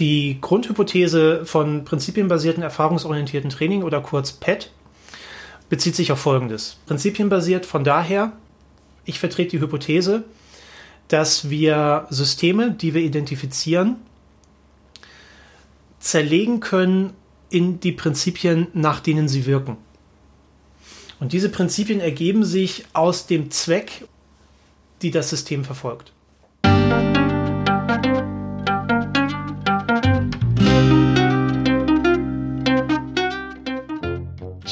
Die Grundhypothese von prinzipienbasierten erfahrungsorientierten Training oder kurz PET bezieht sich auf Folgendes. Prinzipienbasiert von daher, ich vertrete die Hypothese, dass wir Systeme, die wir identifizieren, zerlegen können in die Prinzipien, nach denen sie wirken. Und diese Prinzipien ergeben sich aus dem Zweck, die das System verfolgt.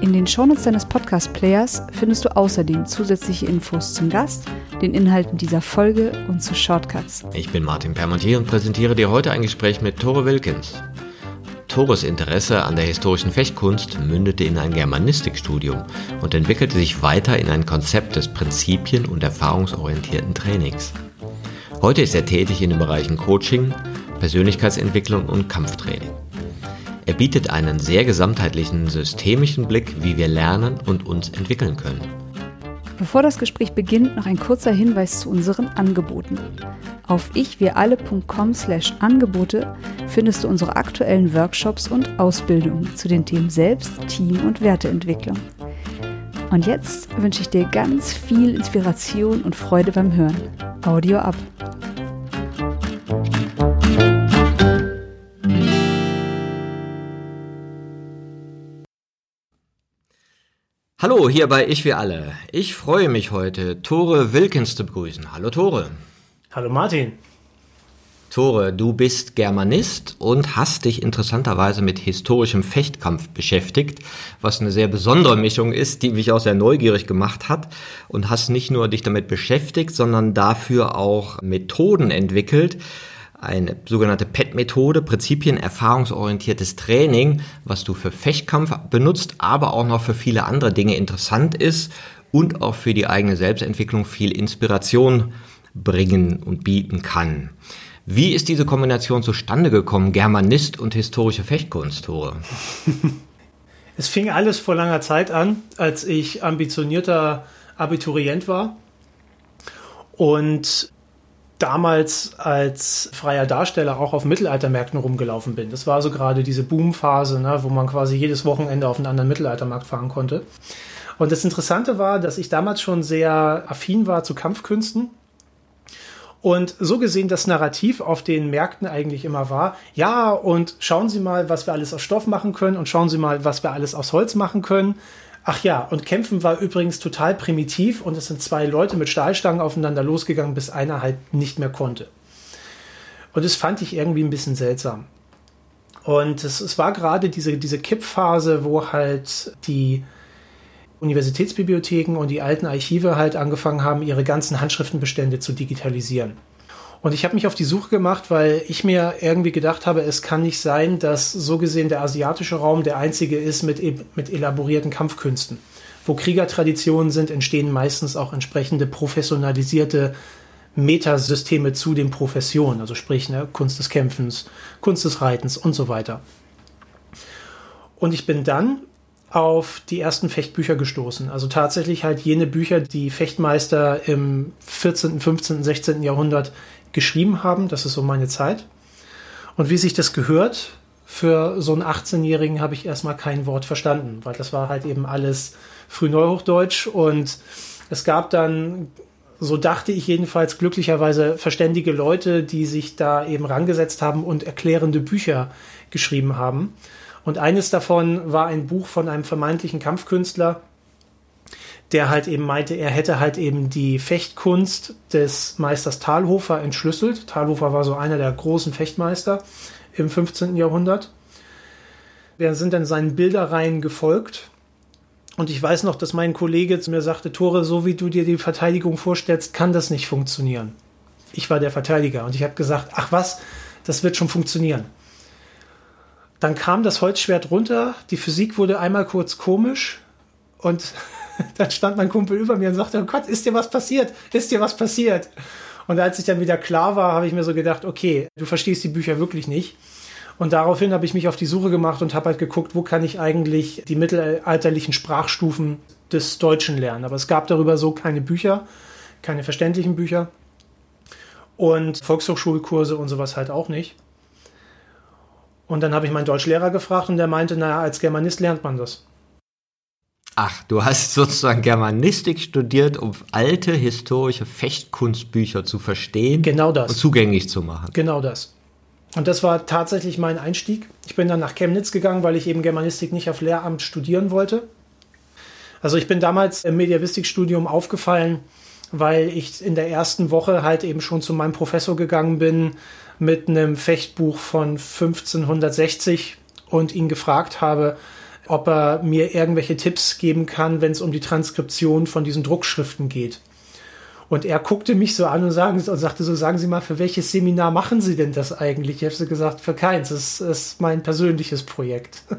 In den Shownotes deines Podcast-Players findest du außerdem zusätzliche Infos zum Gast, den Inhalten dieser Folge und zu Shortcuts. Ich bin Martin Permontier und präsentiere dir heute ein Gespräch mit Tore Wilkins. Tores Interesse an der historischen Fechtkunst mündete in ein Germanistikstudium und entwickelte sich weiter in ein Konzept des prinzipien- und erfahrungsorientierten Trainings. Heute ist er tätig in den Bereichen Coaching, Persönlichkeitsentwicklung und Kampftraining. Er bietet einen sehr gesamtheitlichen, systemischen Blick, wie wir lernen und uns entwickeln können. Bevor das Gespräch beginnt, noch ein kurzer Hinweis zu unseren Angeboten. Auf ichwiralle.com slash Angebote findest du unsere aktuellen Workshops und Ausbildungen zu den Themen Selbst, Team und Werteentwicklung. Und jetzt wünsche ich dir ganz viel Inspiration und Freude beim Hören. Audio ab. Hallo, hier bei Ich Wir Alle. Ich freue mich heute, Tore Wilkins zu begrüßen. Hallo Tore. Hallo Martin. Tore, du bist Germanist und hast dich interessanterweise mit historischem Fechtkampf beschäftigt, was eine sehr besondere Mischung ist, die mich auch sehr neugierig gemacht hat und hast nicht nur dich damit beschäftigt, sondern dafür auch Methoden entwickelt, eine sogenannte PET-Methode, Prinzipien erfahrungsorientiertes Training, was du für Fechtkampf benutzt, aber auch noch für viele andere Dinge interessant ist und auch für die eigene Selbstentwicklung viel Inspiration bringen und bieten kann. Wie ist diese Kombination zustande gekommen, Germanist und historische Fechtkunst, Tore? Es fing alles vor langer Zeit an, als ich ambitionierter Abiturient war und damals als freier Darsteller auch auf Mittelaltermärkten rumgelaufen bin. Das war so gerade diese Boomphase, ne, wo man quasi jedes Wochenende auf einen anderen Mittelaltermarkt fahren konnte. Und das Interessante war, dass ich damals schon sehr affin war zu Kampfkünsten. Und so gesehen das Narrativ auf den Märkten eigentlich immer war, ja, und schauen Sie mal, was wir alles aus Stoff machen können und schauen Sie mal, was wir alles aus Holz machen können. Ach ja, und Kämpfen war übrigens total primitiv und es sind zwei Leute mit Stahlstangen aufeinander losgegangen, bis einer halt nicht mehr konnte. Und das fand ich irgendwie ein bisschen seltsam. Und es, es war gerade diese, diese Kippphase, wo halt die Universitätsbibliotheken und die alten Archive halt angefangen haben, ihre ganzen Handschriftenbestände zu digitalisieren. Und ich habe mich auf die Suche gemacht, weil ich mir irgendwie gedacht habe, es kann nicht sein, dass so gesehen der asiatische Raum der einzige ist mit, e-, mit elaborierten Kampfkünsten. Wo Kriegertraditionen sind, entstehen meistens auch entsprechende professionalisierte Metasysteme zu den Professionen, also sprich ne, Kunst des Kämpfens, Kunst des Reitens und so weiter. Und ich bin dann auf die ersten Fechtbücher gestoßen. Also tatsächlich halt jene Bücher, die Fechtmeister im 14., 15., 16. Jahrhundert geschrieben haben. Das ist so meine Zeit. Und wie sich das gehört, für so einen 18-Jährigen habe ich erstmal kein Wort verstanden, weil das war halt eben alles Frühneuhochdeutsch und es gab dann, so dachte ich jedenfalls, glücklicherweise verständige Leute, die sich da eben rangesetzt haben und erklärende Bücher geschrieben haben. Und eines davon war ein Buch von einem vermeintlichen Kampfkünstler, der halt eben meinte, er hätte halt eben die Fechtkunst des Meisters Talhofer entschlüsselt. Talhofer war so einer der großen Fechtmeister im 15. Jahrhundert. Wir sind dann seinen Bilderreihen gefolgt. Und ich weiß noch, dass mein Kollege zu mir sagte, Tore, so wie du dir die Verteidigung vorstellst, kann das nicht funktionieren. Ich war der Verteidiger und ich habe gesagt, ach was, das wird schon funktionieren. Dann kam das Holzschwert runter, die Physik wurde einmal kurz komisch und dann stand mein Kumpel über mir und sagte, oh Gott, ist dir was passiert? Ist dir was passiert? Und als ich dann wieder klar war, habe ich mir so gedacht, okay, du verstehst die Bücher wirklich nicht. Und daraufhin habe ich mich auf die Suche gemacht und habe halt geguckt, wo kann ich eigentlich die mittelalterlichen Sprachstufen des Deutschen lernen. Aber es gab darüber so keine Bücher, keine verständlichen Bücher. Und Volkshochschulkurse und sowas halt auch nicht. Und dann habe ich meinen Deutschlehrer gefragt und der meinte, naja, als Germanist lernt man das. Ach, du hast sozusagen Germanistik studiert, um alte historische Fechtkunstbücher zu verstehen genau das. und zugänglich zu machen. Genau das. Und das war tatsächlich mein Einstieg. Ich bin dann nach Chemnitz gegangen, weil ich eben Germanistik nicht auf Lehramt studieren wollte. Also ich bin damals im Mediavistikstudium aufgefallen, weil ich in der ersten Woche halt eben schon zu meinem Professor gegangen bin mit einem Fechtbuch von 1560 und ihn gefragt habe, ob er mir irgendwelche Tipps geben kann, wenn es um die Transkription von diesen Druckschriften geht. Und er guckte mich so an und, sagen, und sagte so, sagen Sie mal, für welches Seminar machen Sie denn das eigentlich? Ich habe so gesagt, für keins, das ist mein persönliches Projekt.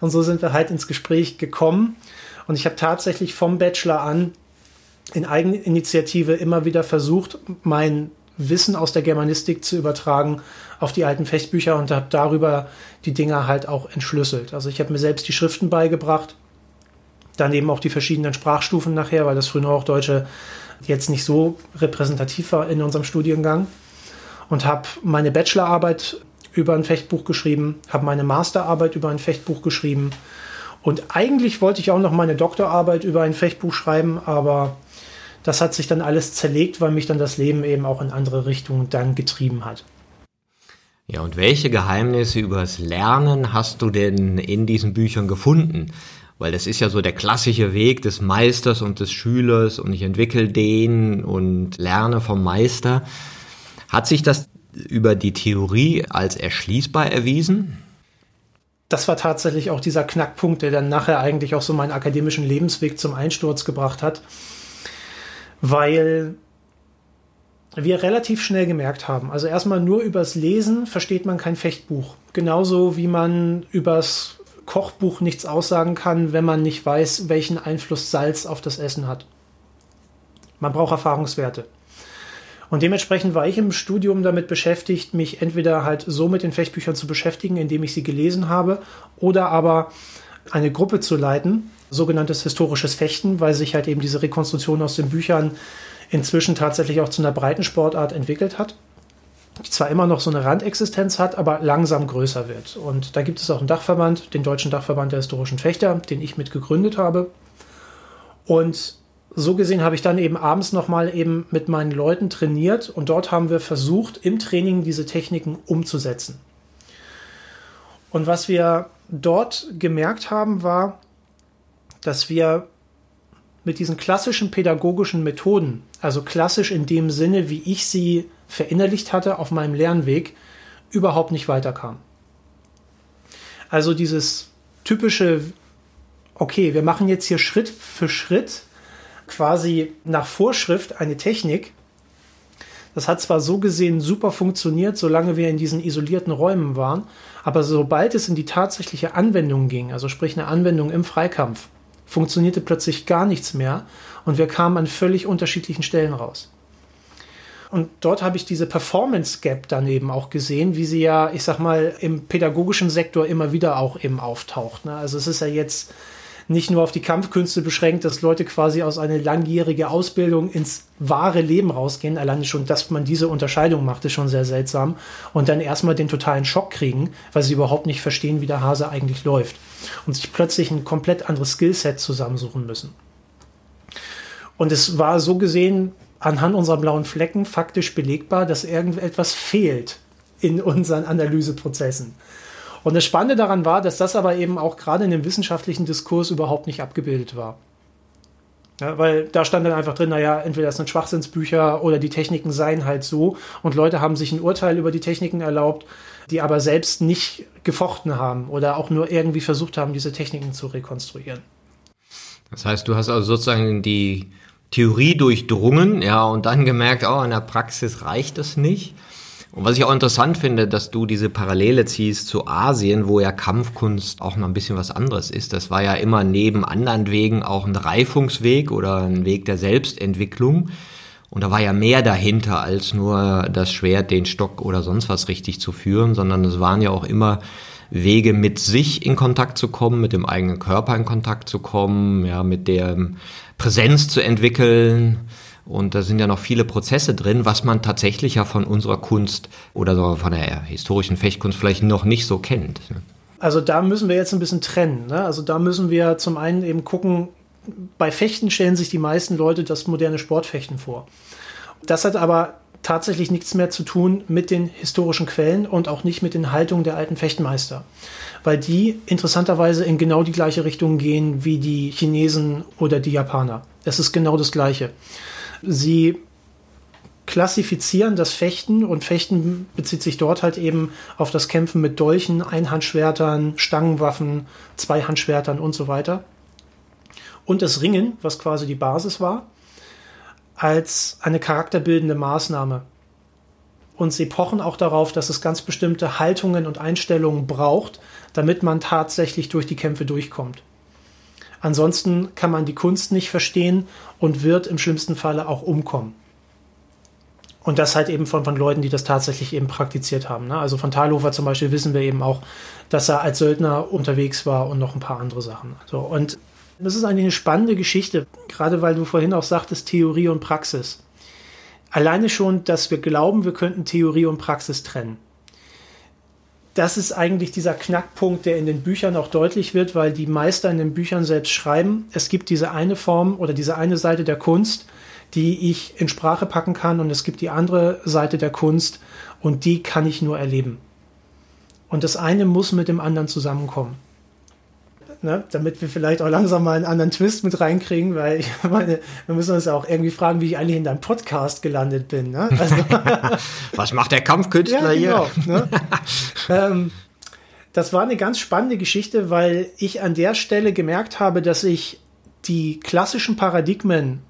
Und so sind wir halt ins Gespräch gekommen. Und ich habe tatsächlich vom Bachelor an in Eigeninitiative immer wieder versucht, mein Wissen aus der Germanistik zu übertragen auf die alten Fechtbücher und habe darüber die Dinger halt auch entschlüsselt. Also ich habe mir selbst die Schriften beigebracht, dann eben auch die verschiedenen Sprachstufen nachher, weil das Frühneuhochdeutsche jetzt nicht so repräsentativ war in unserem Studiengang und habe meine Bachelorarbeit über ein Fechtbuch geschrieben, habe meine Masterarbeit über ein Fechtbuch geschrieben und eigentlich wollte ich auch noch meine Doktorarbeit über ein Fechtbuch schreiben, aber das hat sich dann alles zerlegt, weil mich dann das Leben eben auch in andere Richtungen dann getrieben hat. Ja, und welche Geheimnisse übers Lernen hast du denn in diesen Büchern gefunden? Weil das ist ja so der klassische Weg des Meisters und des Schülers und ich entwickle den und lerne vom Meister. Hat sich das über die Theorie als erschließbar erwiesen? Das war tatsächlich auch dieser Knackpunkt, der dann nachher eigentlich auch so meinen akademischen Lebensweg zum Einsturz gebracht hat weil wir relativ schnell gemerkt haben, also erstmal nur übers Lesen versteht man kein Fechtbuch. Genauso wie man übers Kochbuch nichts aussagen kann, wenn man nicht weiß, welchen Einfluss Salz auf das Essen hat. Man braucht Erfahrungswerte. Und dementsprechend war ich im Studium damit beschäftigt, mich entweder halt so mit den Fechtbüchern zu beschäftigen, indem ich sie gelesen habe, oder aber eine Gruppe zu leiten, sogenanntes historisches Fechten, weil sich halt eben diese Rekonstruktion aus den Büchern inzwischen tatsächlich auch zu einer breiten Sportart entwickelt hat, die zwar immer noch so eine Randexistenz hat, aber langsam größer wird. Und da gibt es auch einen Dachverband, den Deutschen Dachverband der historischen Fechter, den ich mit gegründet habe. Und so gesehen habe ich dann eben abends nochmal eben mit meinen Leuten trainiert und dort haben wir versucht, im Training diese Techniken umzusetzen. Und was wir dort gemerkt haben, war, dass wir mit diesen klassischen pädagogischen Methoden, also klassisch in dem Sinne, wie ich sie verinnerlicht hatte auf meinem Lernweg, überhaupt nicht weiterkamen. Also dieses typische, okay, wir machen jetzt hier Schritt für Schritt quasi nach Vorschrift eine Technik. Das hat zwar so gesehen super funktioniert, solange wir in diesen isolierten Räumen waren, aber sobald es in die tatsächliche Anwendung ging, also sprich eine Anwendung im Freikampf, funktionierte plötzlich gar nichts mehr und wir kamen an völlig unterschiedlichen Stellen raus. Und dort habe ich diese Performance Gap dann eben auch gesehen, wie sie ja, ich sag mal, im pädagogischen Sektor immer wieder auch eben auftaucht. Ne? Also es ist ja jetzt nicht nur auf die Kampfkünste beschränkt, dass Leute quasi aus einer langjährigen Ausbildung ins wahre Leben rausgehen. Alleine schon, dass man diese Unterscheidung macht, ist schon sehr seltsam. Und dann erstmal den totalen Schock kriegen, weil sie überhaupt nicht verstehen, wie der Hase eigentlich läuft. Und sich plötzlich ein komplett anderes Skillset zusammensuchen müssen. Und es war so gesehen anhand unserer blauen Flecken faktisch belegbar, dass irgendetwas fehlt in unseren Analyseprozessen. Und das Spannende daran war, dass das aber eben auch gerade in dem wissenschaftlichen Diskurs überhaupt nicht abgebildet war. Ja, weil da stand dann einfach drin, naja, entweder das sind Schwachsinnsbücher oder die Techniken seien halt so und Leute haben sich ein Urteil über die Techniken erlaubt, die aber selbst nicht gefochten haben oder auch nur irgendwie versucht haben, diese Techniken zu rekonstruieren. Das heißt, du hast also sozusagen die Theorie durchdrungen, ja, und dann gemerkt, oh, in der Praxis reicht das nicht Und was ich auch interessant finde, dass du diese Parallele ziehst zu Asien, wo ja Kampfkunst auch noch ein bisschen was anderes ist. Das war ja immer neben anderen Wegen auch ein Reifungsweg oder ein Weg der Selbstentwicklung. Und da war ja mehr dahinter, als nur das Schwert, den Stock oder sonst was richtig zu führen, sondern es waren ja auch immer Wege, mit sich in Kontakt zu kommen, mit dem eigenen Körper in Kontakt zu kommen, ja, mit der Präsenz zu entwickeln, und da sind ja noch viele Prozesse drin, was man tatsächlich ja von unserer Kunst oder sogar von der historischen Fechtkunst vielleicht noch nicht so kennt. Ne? Also da müssen wir jetzt ein bisschen trennen. Ne? Also da müssen wir zum einen eben gucken, bei Fechten stellen sich die meisten Leute das moderne Sportfechten vor. Das hat aber tatsächlich nichts mehr zu tun mit den historischen Quellen und auch nicht mit den Haltungen der alten Fechtmeister, weil die interessanterweise in genau die gleiche Richtung gehen wie die Chinesen oder die Japaner. Es ist genau das Gleiche. Sie klassifizieren das Fechten und Fechten bezieht sich dort halt eben auf das Kämpfen mit Dolchen, Einhandschwertern, Stangenwaffen, Zweihandschwertern und so weiter. Und das Ringen, was quasi die Basis war, als eine charakterbildende Maßnahme. Und sie pochen auch darauf, dass es ganz bestimmte Haltungen und Einstellungen braucht, damit man tatsächlich durch die Kämpfe durchkommt. Ansonsten kann man die Kunst nicht verstehen und wird im schlimmsten Falle auch umkommen. Und das halt eben von, von Leuten, die das tatsächlich eben praktiziert haben. Ne? Also von Thalhofer zum Beispiel wissen wir eben auch, dass er als Söldner unterwegs war und noch ein paar andere Sachen. So, und das ist eigentlich eine spannende Geschichte, gerade weil du vorhin auch sagtest, Theorie und Praxis. Alleine schon, dass wir glauben, wir könnten Theorie und Praxis trennen das ist eigentlich dieser Knackpunkt, der in den Büchern auch deutlich wird, weil die Meister in den Büchern selbst schreiben, es gibt diese eine Form oder diese eine Seite der Kunst, die ich in Sprache packen kann und es gibt die andere Seite der Kunst und die kann ich nur erleben. Und das eine muss mit dem anderen zusammenkommen ne? damit wir vielleicht auch langsam mal einen anderen Twist mit reinkriegen, weil ich meine, wir müssen uns ja auch irgendwie fragen, wie ich eigentlich in deinem Podcast gelandet bin. Ne? Also, Was macht der Kampfkünstler ja, genau, hier? Ne? ähm, das war eine ganz spannende Geschichte, weil ich an der Stelle gemerkt habe, dass ich die klassischen Paradigmen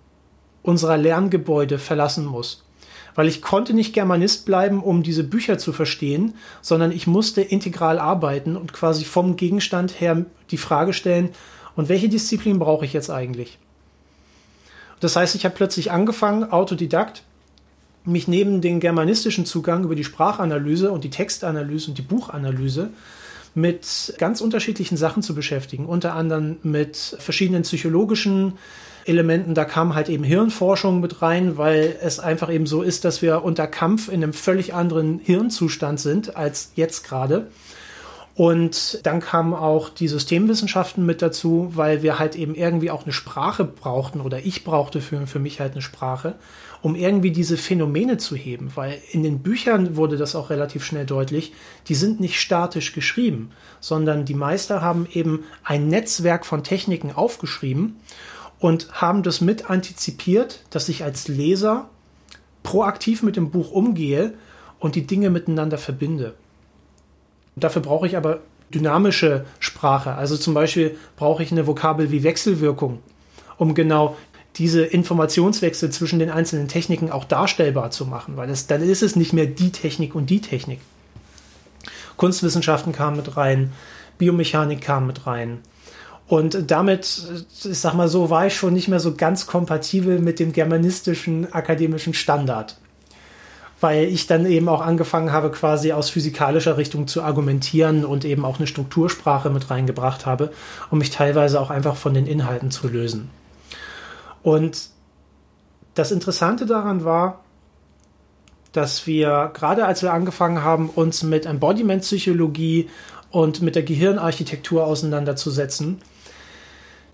unserer Lerngebäude verlassen muss weil ich konnte nicht Germanist bleiben, um diese Bücher zu verstehen, sondern ich musste integral arbeiten und quasi vom Gegenstand her die Frage stellen, und welche Disziplin brauche ich jetzt eigentlich? Das heißt, ich habe plötzlich angefangen, Autodidakt, mich neben den germanistischen Zugang über die Sprachanalyse und die Textanalyse und die Buchanalyse mit ganz unterschiedlichen Sachen zu beschäftigen, unter anderem mit verschiedenen psychologischen Elementen. Da kam halt eben Hirnforschung mit rein, weil es einfach eben so ist, dass wir unter Kampf in einem völlig anderen Hirnzustand sind als jetzt gerade. Und dann kamen auch die Systemwissenschaften mit dazu, weil wir halt eben irgendwie auch eine Sprache brauchten oder ich brauchte für, für mich halt eine Sprache, um irgendwie diese Phänomene zu heben. Weil in den Büchern wurde das auch relativ schnell deutlich, die sind nicht statisch geschrieben, sondern die Meister haben eben ein Netzwerk von Techniken aufgeschrieben und haben das mit antizipiert, dass ich als Leser proaktiv mit dem Buch umgehe und die Dinge miteinander verbinde. Dafür brauche ich aber dynamische Sprache. Also zum Beispiel brauche ich eine Vokabel wie Wechselwirkung, um genau diese Informationswechsel zwischen den einzelnen Techniken auch darstellbar zu machen, weil es, dann ist es nicht mehr die Technik und die Technik. Kunstwissenschaften kamen mit rein, Biomechanik kam mit rein, und damit, ich sag mal so, war ich schon nicht mehr so ganz kompatibel mit dem germanistischen akademischen Standard. Weil ich dann eben auch angefangen habe, quasi aus physikalischer Richtung zu argumentieren und eben auch eine Struktursprache mit reingebracht habe, um mich teilweise auch einfach von den Inhalten zu lösen. Und das Interessante daran war, dass wir, gerade als wir angefangen haben, uns mit Embodiment-Psychologie und mit der Gehirnarchitektur auseinanderzusetzen,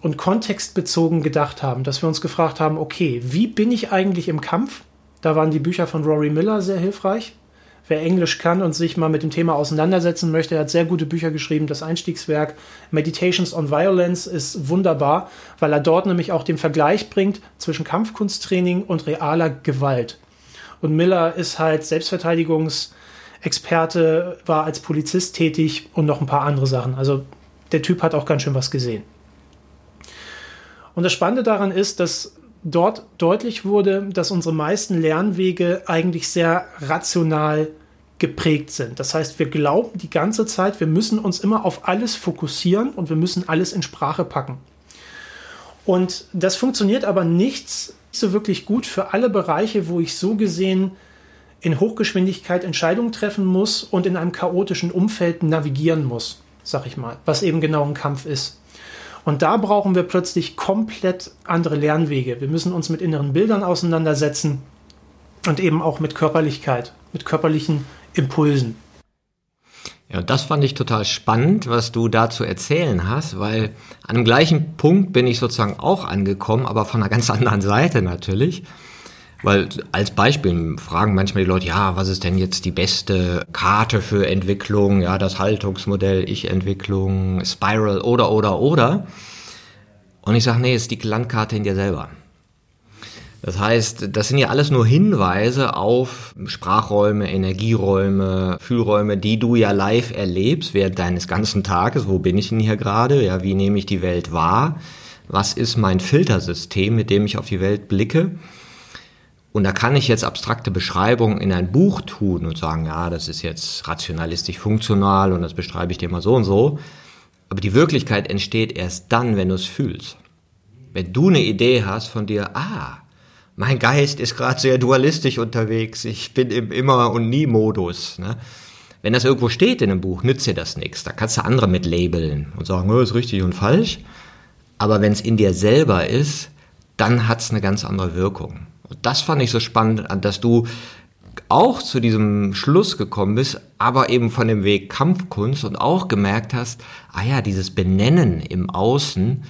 und kontextbezogen gedacht haben, dass wir uns gefragt haben, okay, wie bin ich eigentlich im Kampf? Da waren die Bücher von Rory Miller sehr hilfreich. Wer Englisch kann und sich mal mit dem Thema auseinandersetzen möchte, hat sehr gute Bücher geschrieben. Das Einstiegswerk Meditations on Violence ist wunderbar, weil er dort nämlich auch den Vergleich bringt zwischen Kampfkunsttraining und realer Gewalt. Und Miller ist halt Selbstverteidigungsexperte, war als Polizist tätig und noch ein paar andere Sachen. Also der Typ hat auch ganz schön was gesehen. Und das Spannende daran ist, dass dort deutlich wurde, dass unsere meisten Lernwege eigentlich sehr rational geprägt sind. Das heißt, wir glauben die ganze Zeit, wir müssen uns immer auf alles fokussieren und wir müssen alles in Sprache packen. Und das funktioniert aber nicht so wirklich gut für alle Bereiche, wo ich so gesehen in Hochgeschwindigkeit Entscheidungen treffen muss und in einem chaotischen Umfeld navigieren muss, sag ich mal, was eben genau ein Kampf ist. Und da brauchen wir plötzlich komplett andere Lernwege. Wir müssen uns mit inneren Bildern auseinandersetzen und eben auch mit Körperlichkeit, mit körperlichen Impulsen. Ja, das fand ich total spannend, was du da zu erzählen hast, weil an dem gleichen Punkt bin ich sozusagen auch angekommen, aber von einer ganz anderen Seite natürlich. Weil als Beispiel fragen manchmal die Leute, ja, was ist denn jetzt die beste Karte für Entwicklung? Ja, das Haltungsmodell, Ich-Entwicklung, Spiral oder, oder, oder. Und ich sage, nee, ist die Landkarte in dir selber. Das heißt, das sind ja alles nur Hinweise auf Sprachräume, Energieräume, Fühlräume, die du ja live erlebst während deines ganzen Tages. Wo bin ich denn hier gerade? Ja, wie nehme ich die Welt wahr? Was ist mein Filtersystem, mit dem ich auf die Welt blicke? Und da kann ich jetzt abstrakte Beschreibungen in ein Buch tun und sagen, ja, das ist jetzt rationalistisch funktional und das beschreibe ich dir mal so und so. Aber die Wirklichkeit entsteht erst dann, wenn du es fühlst. Wenn du eine Idee hast von dir, ah, mein Geist ist gerade sehr dualistisch unterwegs, ich bin im Immer- und Nie-Modus. Ne? Wenn das irgendwo steht in einem Buch, nützt dir das nichts. Da kannst du andere mit labeln und sagen, oh, ist richtig und falsch. Aber wenn es in dir selber ist, dann hat es eine ganz andere Wirkung. Und das fand ich so spannend, dass du auch zu diesem Schluss gekommen bist, aber eben von dem Weg Kampfkunst und auch gemerkt hast, ah ja, dieses Benennen im Außen,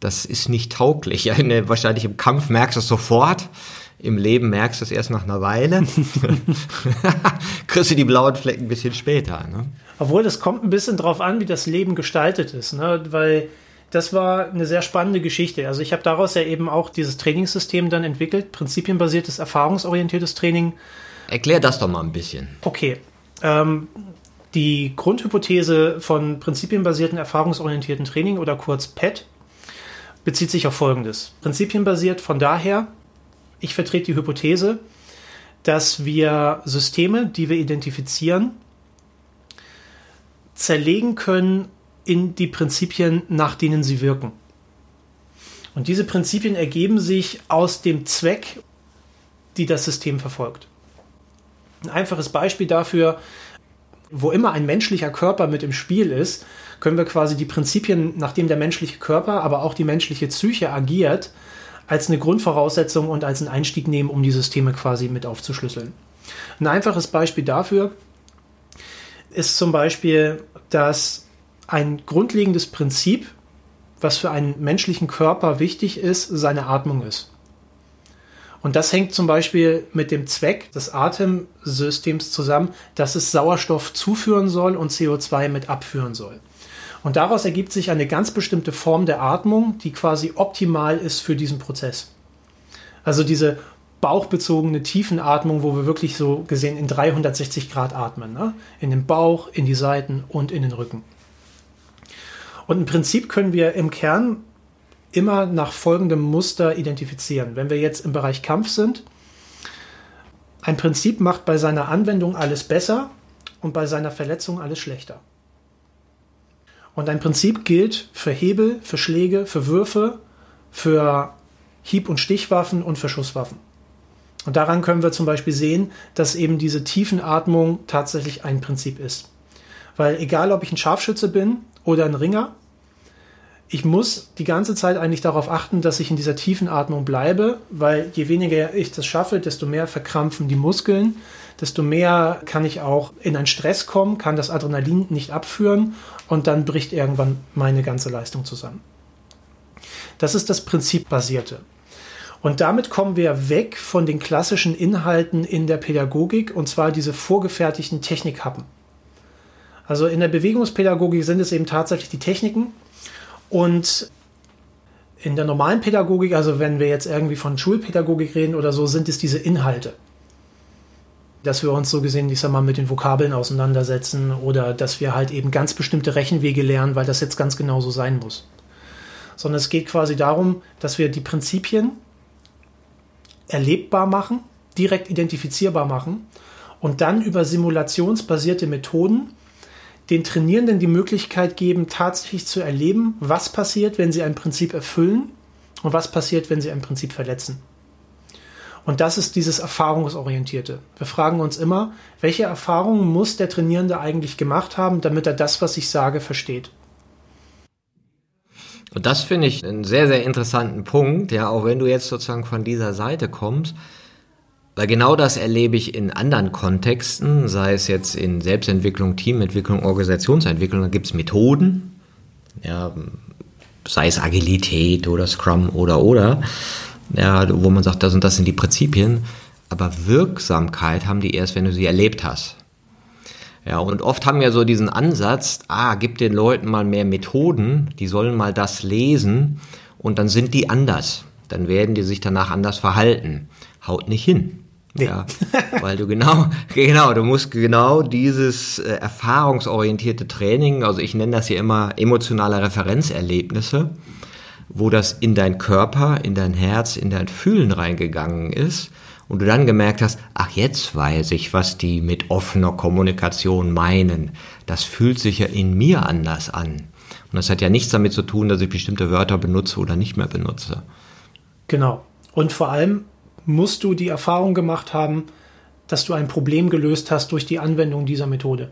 das ist nicht tauglich. Ja, der, wahrscheinlich im Kampf merkst du es sofort. Im Leben merkst du es erst nach einer Weile. Kriegst du die blauen Flecken ein bisschen später. Ne? Obwohl, das kommt ein bisschen drauf an, wie das Leben gestaltet ist. Ne? Weil das war eine sehr spannende Geschichte. Also ich habe daraus ja eben auch dieses Trainingssystem dann entwickelt, prinzipienbasiertes, erfahrungsorientiertes Training. Erklär das doch mal ein bisschen. Okay. Ähm, die Grundhypothese von prinzipienbasierten, erfahrungsorientierten Training oder kurz PET bezieht sich auf Folgendes. Prinzipienbasiert von daher, ich vertrete die Hypothese, dass wir Systeme, die wir identifizieren, zerlegen können in die Prinzipien, nach denen sie wirken. Und diese Prinzipien ergeben sich aus dem Zweck, die das System verfolgt. Ein einfaches Beispiel dafür, wo immer ein menschlicher Körper mit im Spiel ist, können wir quasi die Prinzipien, nachdem der menschliche Körper, aber auch die menschliche Psyche agiert, als eine Grundvoraussetzung und als einen Einstieg nehmen, um die Systeme quasi mit aufzuschlüsseln. Ein einfaches Beispiel dafür ist zum Beispiel, dass ein grundlegendes Prinzip, was für einen menschlichen Körper wichtig ist, seine Atmung ist. Und das hängt zum Beispiel mit dem Zweck des Atemsystems zusammen, dass es Sauerstoff zuführen soll und CO2 mit abführen soll. Und daraus ergibt sich eine ganz bestimmte Form der Atmung, die quasi optimal ist für diesen Prozess. Also diese bauchbezogene Tiefenatmung, wo wir wirklich so gesehen in 360 Grad atmen. Ne? In den Bauch, in die Seiten und in den Rücken. Und im Prinzip können wir im Kern immer nach folgendem Muster identifizieren. Wenn wir jetzt im Bereich Kampf sind, ein Prinzip macht bei seiner Anwendung alles besser und bei seiner Verletzung alles schlechter. Und ein Prinzip gilt für Hebel, für Schläge, für Würfe, für Hieb- und Stichwaffen und für Schusswaffen. Und daran können wir zum Beispiel sehen, dass eben diese Tiefenatmung tatsächlich ein Prinzip ist. Weil egal, ob ich ein Scharfschütze bin oder ein Ringer, ich muss die ganze Zeit eigentlich darauf achten, dass ich in dieser tiefen Atmung bleibe, weil je weniger ich das schaffe, desto mehr verkrampfen die Muskeln, desto mehr kann ich auch in einen Stress kommen, kann das Adrenalin nicht abführen und dann bricht irgendwann meine ganze Leistung zusammen. Das ist das Prinzipbasierte. Und damit kommen wir weg von den klassischen Inhalten in der Pädagogik und zwar diese vorgefertigten Technikhappen. Also in der Bewegungspädagogik sind es eben tatsächlich die Techniken und in der normalen Pädagogik, also wenn wir jetzt irgendwie von Schulpädagogik reden oder so, sind es diese Inhalte dass wir uns so gesehen, ich sag mal, mit den Vokabeln auseinandersetzen oder dass wir halt eben ganz bestimmte Rechenwege lernen, weil das jetzt ganz genau so sein muss. Sondern es geht quasi darum, dass wir die Prinzipien erlebbar machen, direkt identifizierbar machen und dann über simulationsbasierte Methoden den Trainierenden die Möglichkeit geben, tatsächlich zu erleben, was passiert, wenn sie ein Prinzip erfüllen und was passiert, wenn sie ein Prinzip verletzen. Und das ist dieses Erfahrungsorientierte. Wir fragen uns immer, welche Erfahrungen muss der Trainierende eigentlich gemacht haben, damit er das, was ich sage, versteht. Und das finde ich einen sehr, sehr interessanten Punkt, ja, auch wenn du jetzt sozusagen von dieser Seite kommst, weil genau das erlebe ich in anderen Kontexten, sei es jetzt in Selbstentwicklung, Teamentwicklung, Organisationsentwicklung, da gibt es Methoden, ja, sei es Agilität oder Scrum oder oder, ja, wo man sagt, das und das sind die Prinzipien, aber Wirksamkeit haben die erst, wenn du sie erlebt hast. Ja, und oft haben wir so diesen Ansatz, ah, gib den Leuten mal mehr Methoden, die sollen mal das lesen und dann sind die anders. Dann werden die sich danach anders verhalten. Haut nicht hin. Nee. Ja, weil du genau, genau, du musst genau dieses äh, erfahrungsorientierte Training, also ich nenne das hier immer emotionale Referenzerlebnisse, wo das in dein Körper, in dein Herz, in dein Fühlen reingegangen ist und du dann gemerkt hast, ach jetzt weiß ich, was die mit offener Kommunikation meinen. Das fühlt sich ja in mir anders an. Und das hat ja nichts damit zu tun, dass ich bestimmte Wörter benutze oder nicht mehr benutze. Genau. Und vor allem musst du die Erfahrung gemacht haben, dass du ein Problem gelöst hast durch die Anwendung dieser Methode.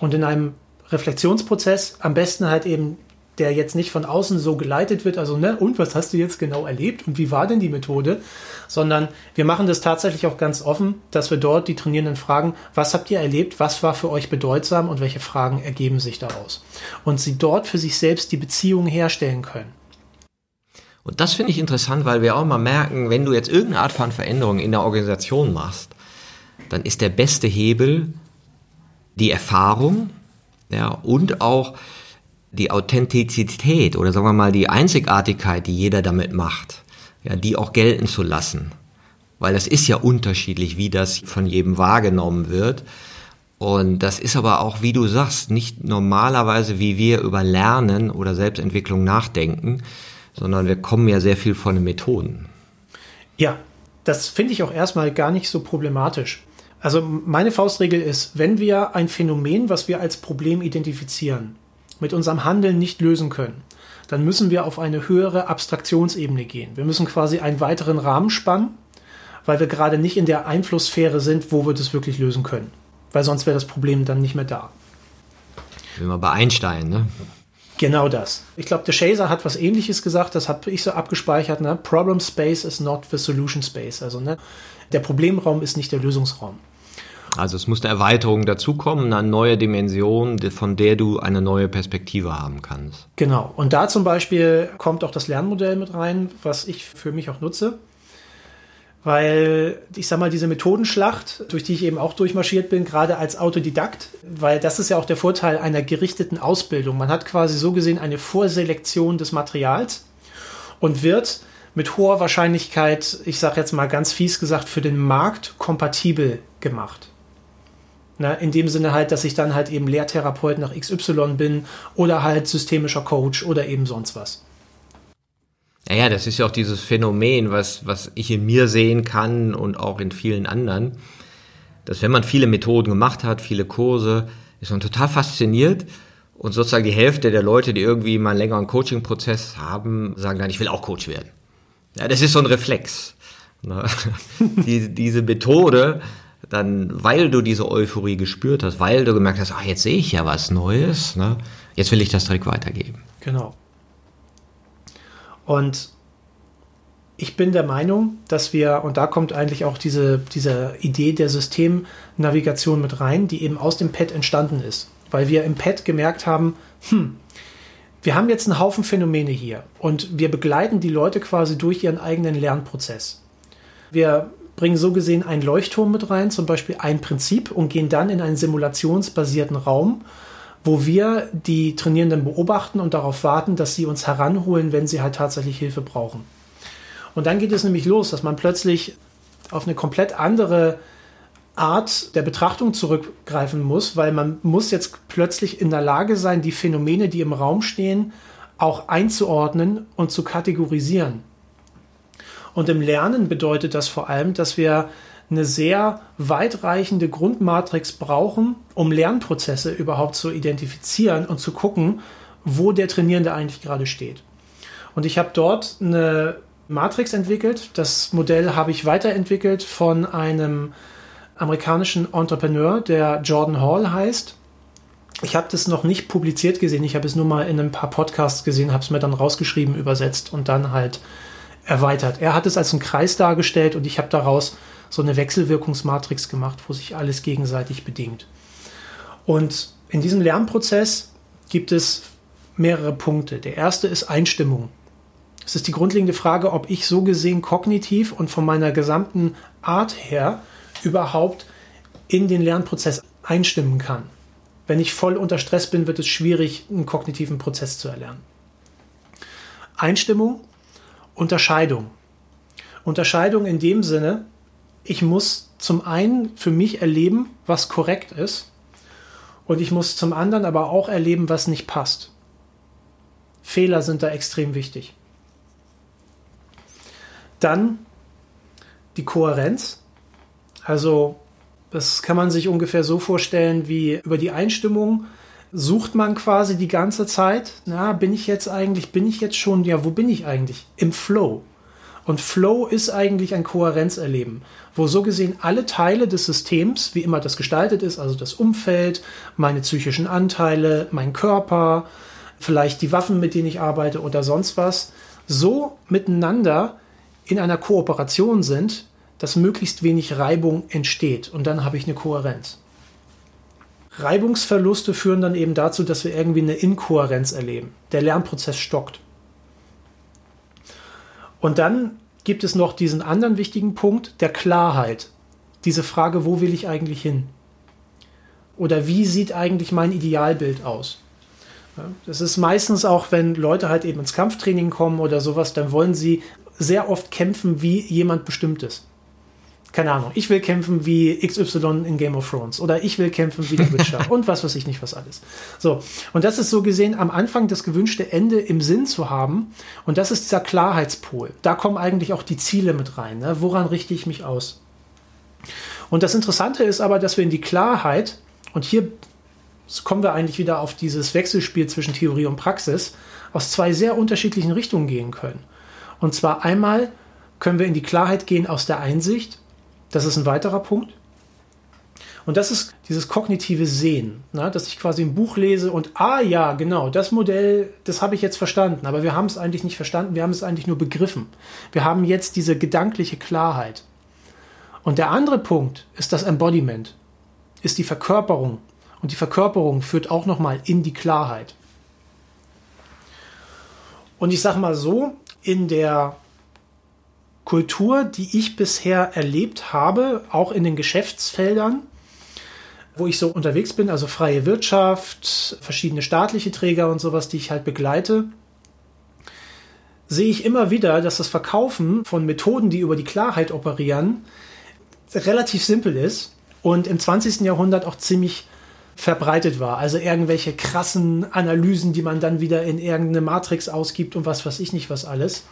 Und in einem Reflexionsprozess am besten halt eben, der jetzt nicht von außen so geleitet wird, also ne, und was hast du jetzt genau erlebt und wie war denn die Methode, sondern wir machen das tatsächlich auch ganz offen, dass wir dort die Trainierenden fragen, was habt ihr erlebt, was war für euch bedeutsam und welche Fragen ergeben sich daraus. Und sie dort für sich selbst die Beziehung herstellen können. Und das finde ich interessant, weil wir auch mal merken, wenn du jetzt irgendeine Art von Veränderung in der Organisation machst, dann ist der beste Hebel die Erfahrung ja, und auch die Authentizität oder sagen wir mal die Einzigartigkeit, die jeder damit macht, ja, die auch gelten zu lassen. Weil das ist ja unterschiedlich, wie das von jedem wahrgenommen wird. Und das ist aber auch, wie du sagst, nicht normalerweise, wie wir über Lernen oder Selbstentwicklung nachdenken, sondern wir kommen ja sehr viel von den Methoden. Ja, das finde ich auch erstmal gar nicht so problematisch. Also meine Faustregel ist, wenn wir ein Phänomen, was wir als Problem identifizieren, mit unserem Handeln nicht lösen können, dann müssen wir auf eine höhere Abstraktionsebene gehen. Wir müssen quasi einen weiteren Rahmen spannen, weil wir gerade nicht in der Einflusssphäre sind, wo wir das wirklich lösen können. Weil sonst wäre das Problem dann nicht mehr da. Wie mal bei Einstein, ne? Genau das. Ich glaube, der Shazer hat was ähnliches gesagt, das habe ich so abgespeichert. Ne? Problem Space is not the solution space. Also ne? der Problemraum ist nicht der Lösungsraum. Also es muss eine Erweiterung dazukommen, eine neue Dimension, von der du eine neue Perspektive haben kannst. Genau. Und da zum Beispiel kommt auch das Lernmodell mit rein, was ich für mich auch nutze weil ich sag mal, diese Methodenschlacht, durch die ich eben auch durchmarschiert bin, gerade als Autodidakt, weil das ist ja auch der Vorteil einer gerichteten Ausbildung. Man hat quasi so gesehen eine Vorselektion des Materials und wird mit hoher Wahrscheinlichkeit, ich sag jetzt mal ganz fies gesagt, für den Markt kompatibel gemacht. Na, in dem Sinne halt, dass ich dann halt eben Lehrtherapeut nach XY bin oder halt systemischer Coach oder eben sonst was. Naja, das ist ja auch dieses Phänomen, was, was ich in mir sehen kann und auch in vielen anderen, dass wenn man viele Methoden gemacht hat, viele Kurse, ist man total fasziniert und sozusagen die Hälfte der Leute, die irgendwie mal einen längeren Coaching-Prozess haben, sagen dann, ich will auch Coach werden. Ja, das ist so ein Reflex. Ne? die, diese Methode, dann, weil du diese Euphorie gespürt hast, weil du gemerkt hast, ach, jetzt sehe ich ja was Neues, ne? jetzt will ich das direkt weitergeben. Genau. Und ich bin der Meinung, dass wir, und da kommt eigentlich auch diese, diese Idee der Systemnavigation mit rein, die eben aus dem Pad entstanden ist. Weil wir im Pad gemerkt haben, hm, wir haben jetzt einen Haufen Phänomene hier und wir begleiten die Leute quasi durch ihren eigenen Lernprozess. Wir bringen so gesehen einen Leuchtturm mit rein, zum Beispiel ein Prinzip und gehen dann in einen simulationsbasierten Raum wo wir die Trainierenden beobachten und darauf warten, dass sie uns heranholen, wenn sie halt tatsächlich Hilfe brauchen. Und dann geht es nämlich los, dass man plötzlich auf eine komplett andere Art der Betrachtung zurückgreifen muss, weil man muss jetzt plötzlich in der Lage sein, die Phänomene, die im Raum stehen, auch einzuordnen und zu kategorisieren. Und im Lernen bedeutet das vor allem, dass wir eine sehr weitreichende Grundmatrix brauchen, um Lernprozesse überhaupt zu identifizieren und zu gucken, wo der Trainierende eigentlich gerade steht. Und ich habe dort eine Matrix entwickelt. Das Modell habe ich weiterentwickelt von einem amerikanischen Entrepreneur, der Jordan Hall heißt. Ich habe das noch nicht publiziert gesehen, ich habe es nur mal in ein paar Podcasts gesehen, habe es mir dann rausgeschrieben, übersetzt und dann halt erweitert. Er hat es als einen Kreis dargestellt und ich habe daraus so eine Wechselwirkungsmatrix gemacht, wo sich alles gegenseitig bedingt. Und in diesem Lernprozess gibt es mehrere Punkte. Der erste ist Einstimmung. Es ist die grundlegende Frage, ob ich so gesehen kognitiv und von meiner gesamten Art her überhaupt in den Lernprozess einstimmen kann. Wenn ich voll unter Stress bin, wird es schwierig, einen kognitiven Prozess zu erlernen. Einstimmung, Unterscheidung. Unterscheidung in dem Sinne, ich muss zum einen für mich erleben, was korrekt ist, und ich muss zum anderen aber auch erleben, was nicht passt. Fehler sind da extrem wichtig. Dann die Kohärenz. Also das kann man sich ungefähr so vorstellen, wie über die Einstimmung sucht man quasi die ganze Zeit, na, bin ich jetzt eigentlich, bin ich jetzt schon, ja, wo bin ich eigentlich? Im Flow. Und Flow ist eigentlich ein Kohärenzerleben, wo so gesehen alle Teile des Systems, wie immer das gestaltet ist, also das Umfeld, meine psychischen Anteile, mein Körper, vielleicht die Waffen, mit denen ich arbeite oder sonst was, so miteinander in einer Kooperation sind, dass möglichst wenig Reibung entsteht. Und dann habe ich eine Kohärenz. Reibungsverluste führen dann eben dazu, dass wir irgendwie eine Inkohärenz erleben. Der Lernprozess stockt. Und dann gibt es noch diesen anderen wichtigen Punkt der Klarheit. Diese Frage, wo will ich eigentlich hin? Oder wie sieht eigentlich mein Idealbild aus? Das ist meistens auch, wenn Leute halt eben ins Kampftraining kommen oder sowas, dann wollen sie sehr oft kämpfen wie jemand Bestimmtes. Keine Ahnung, ich will kämpfen wie XY in Game of Thrones oder ich will kämpfen wie der Witcher und was weiß ich nicht, was alles. So, und das ist so gesehen am Anfang das gewünschte Ende im Sinn zu haben und das ist dieser Klarheitspol. Da kommen eigentlich auch die Ziele mit rein. Ne? Woran richte ich mich aus? Und das Interessante ist aber, dass wir in die Klarheit, und hier kommen wir eigentlich wieder auf dieses Wechselspiel zwischen Theorie und Praxis, aus zwei sehr unterschiedlichen Richtungen gehen können. Und zwar einmal können wir in die Klarheit gehen aus der Einsicht. Das ist ein weiterer Punkt. Und das ist dieses kognitive Sehen, ne? dass ich quasi ein Buch lese und, ah ja, genau, das Modell, das habe ich jetzt verstanden, aber wir haben es eigentlich nicht verstanden, wir haben es eigentlich nur begriffen. Wir haben jetzt diese gedankliche Klarheit. Und der andere Punkt ist das Embodiment, ist die Verkörperung. Und die Verkörperung führt auch nochmal in die Klarheit. Und ich sage mal so, in der Kultur, die ich bisher erlebt habe, auch in den Geschäftsfeldern, wo ich so unterwegs bin, also freie Wirtschaft, verschiedene staatliche Träger und sowas, die ich halt begleite, sehe ich immer wieder, dass das Verkaufen von Methoden, die über die Klarheit operieren, relativ simpel ist und im 20. Jahrhundert auch ziemlich verbreitet war. Also irgendwelche krassen Analysen, die man dann wieder in irgendeine Matrix ausgibt und was weiß ich nicht was alles.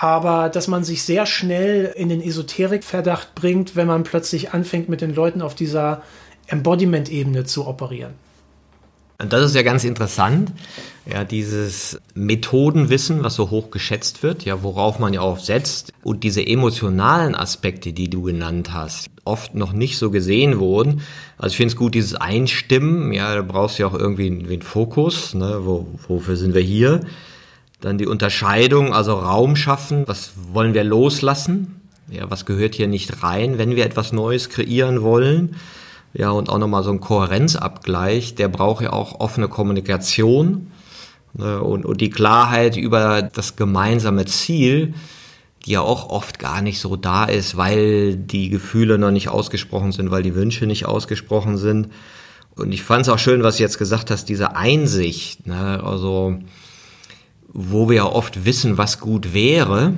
Aber dass man sich sehr schnell in den Esoterikverdacht bringt, wenn man plötzlich anfängt, mit den Leuten auf dieser Embodiment-Ebene zu operieren. Das ist ja ganz interessant, ja, dieses Methodenwissen, was so hoch geschätzt wird, ja, worauf man ja auch setzt und diese emotionalen Aspekte, die du genannt hast, oft noch nicht so gesehen wurden. Also ich finde es gut, dieses Einstimmen, ja, da brauchst du ja auch irgendwie einen Fokus, ne, wo, wofür sind wir hier? Dann die Unterscheidung, also Raum schaffen, was wollen wir loslassen? Ja, was gehört hier nicht rein, wenn wir etwas Neues kreieren wollen? Ja, und auch nochmal so ein Kohärenzabgleich, der braucht ja auch offene Kommunikation ne, und, und die Klarheit über das gemeinsame Ziel, die ja auch oft gar nicht so da ist, weil die Gefühle noch nicht ausgesprochen sind, weil die Wünsche nicht ausgesprochen sind. Und ich fand es auch schön, was du jetzt gesagt hast, diese Einsicht, ne, also wo wir ja oft wissen, was gut wäre,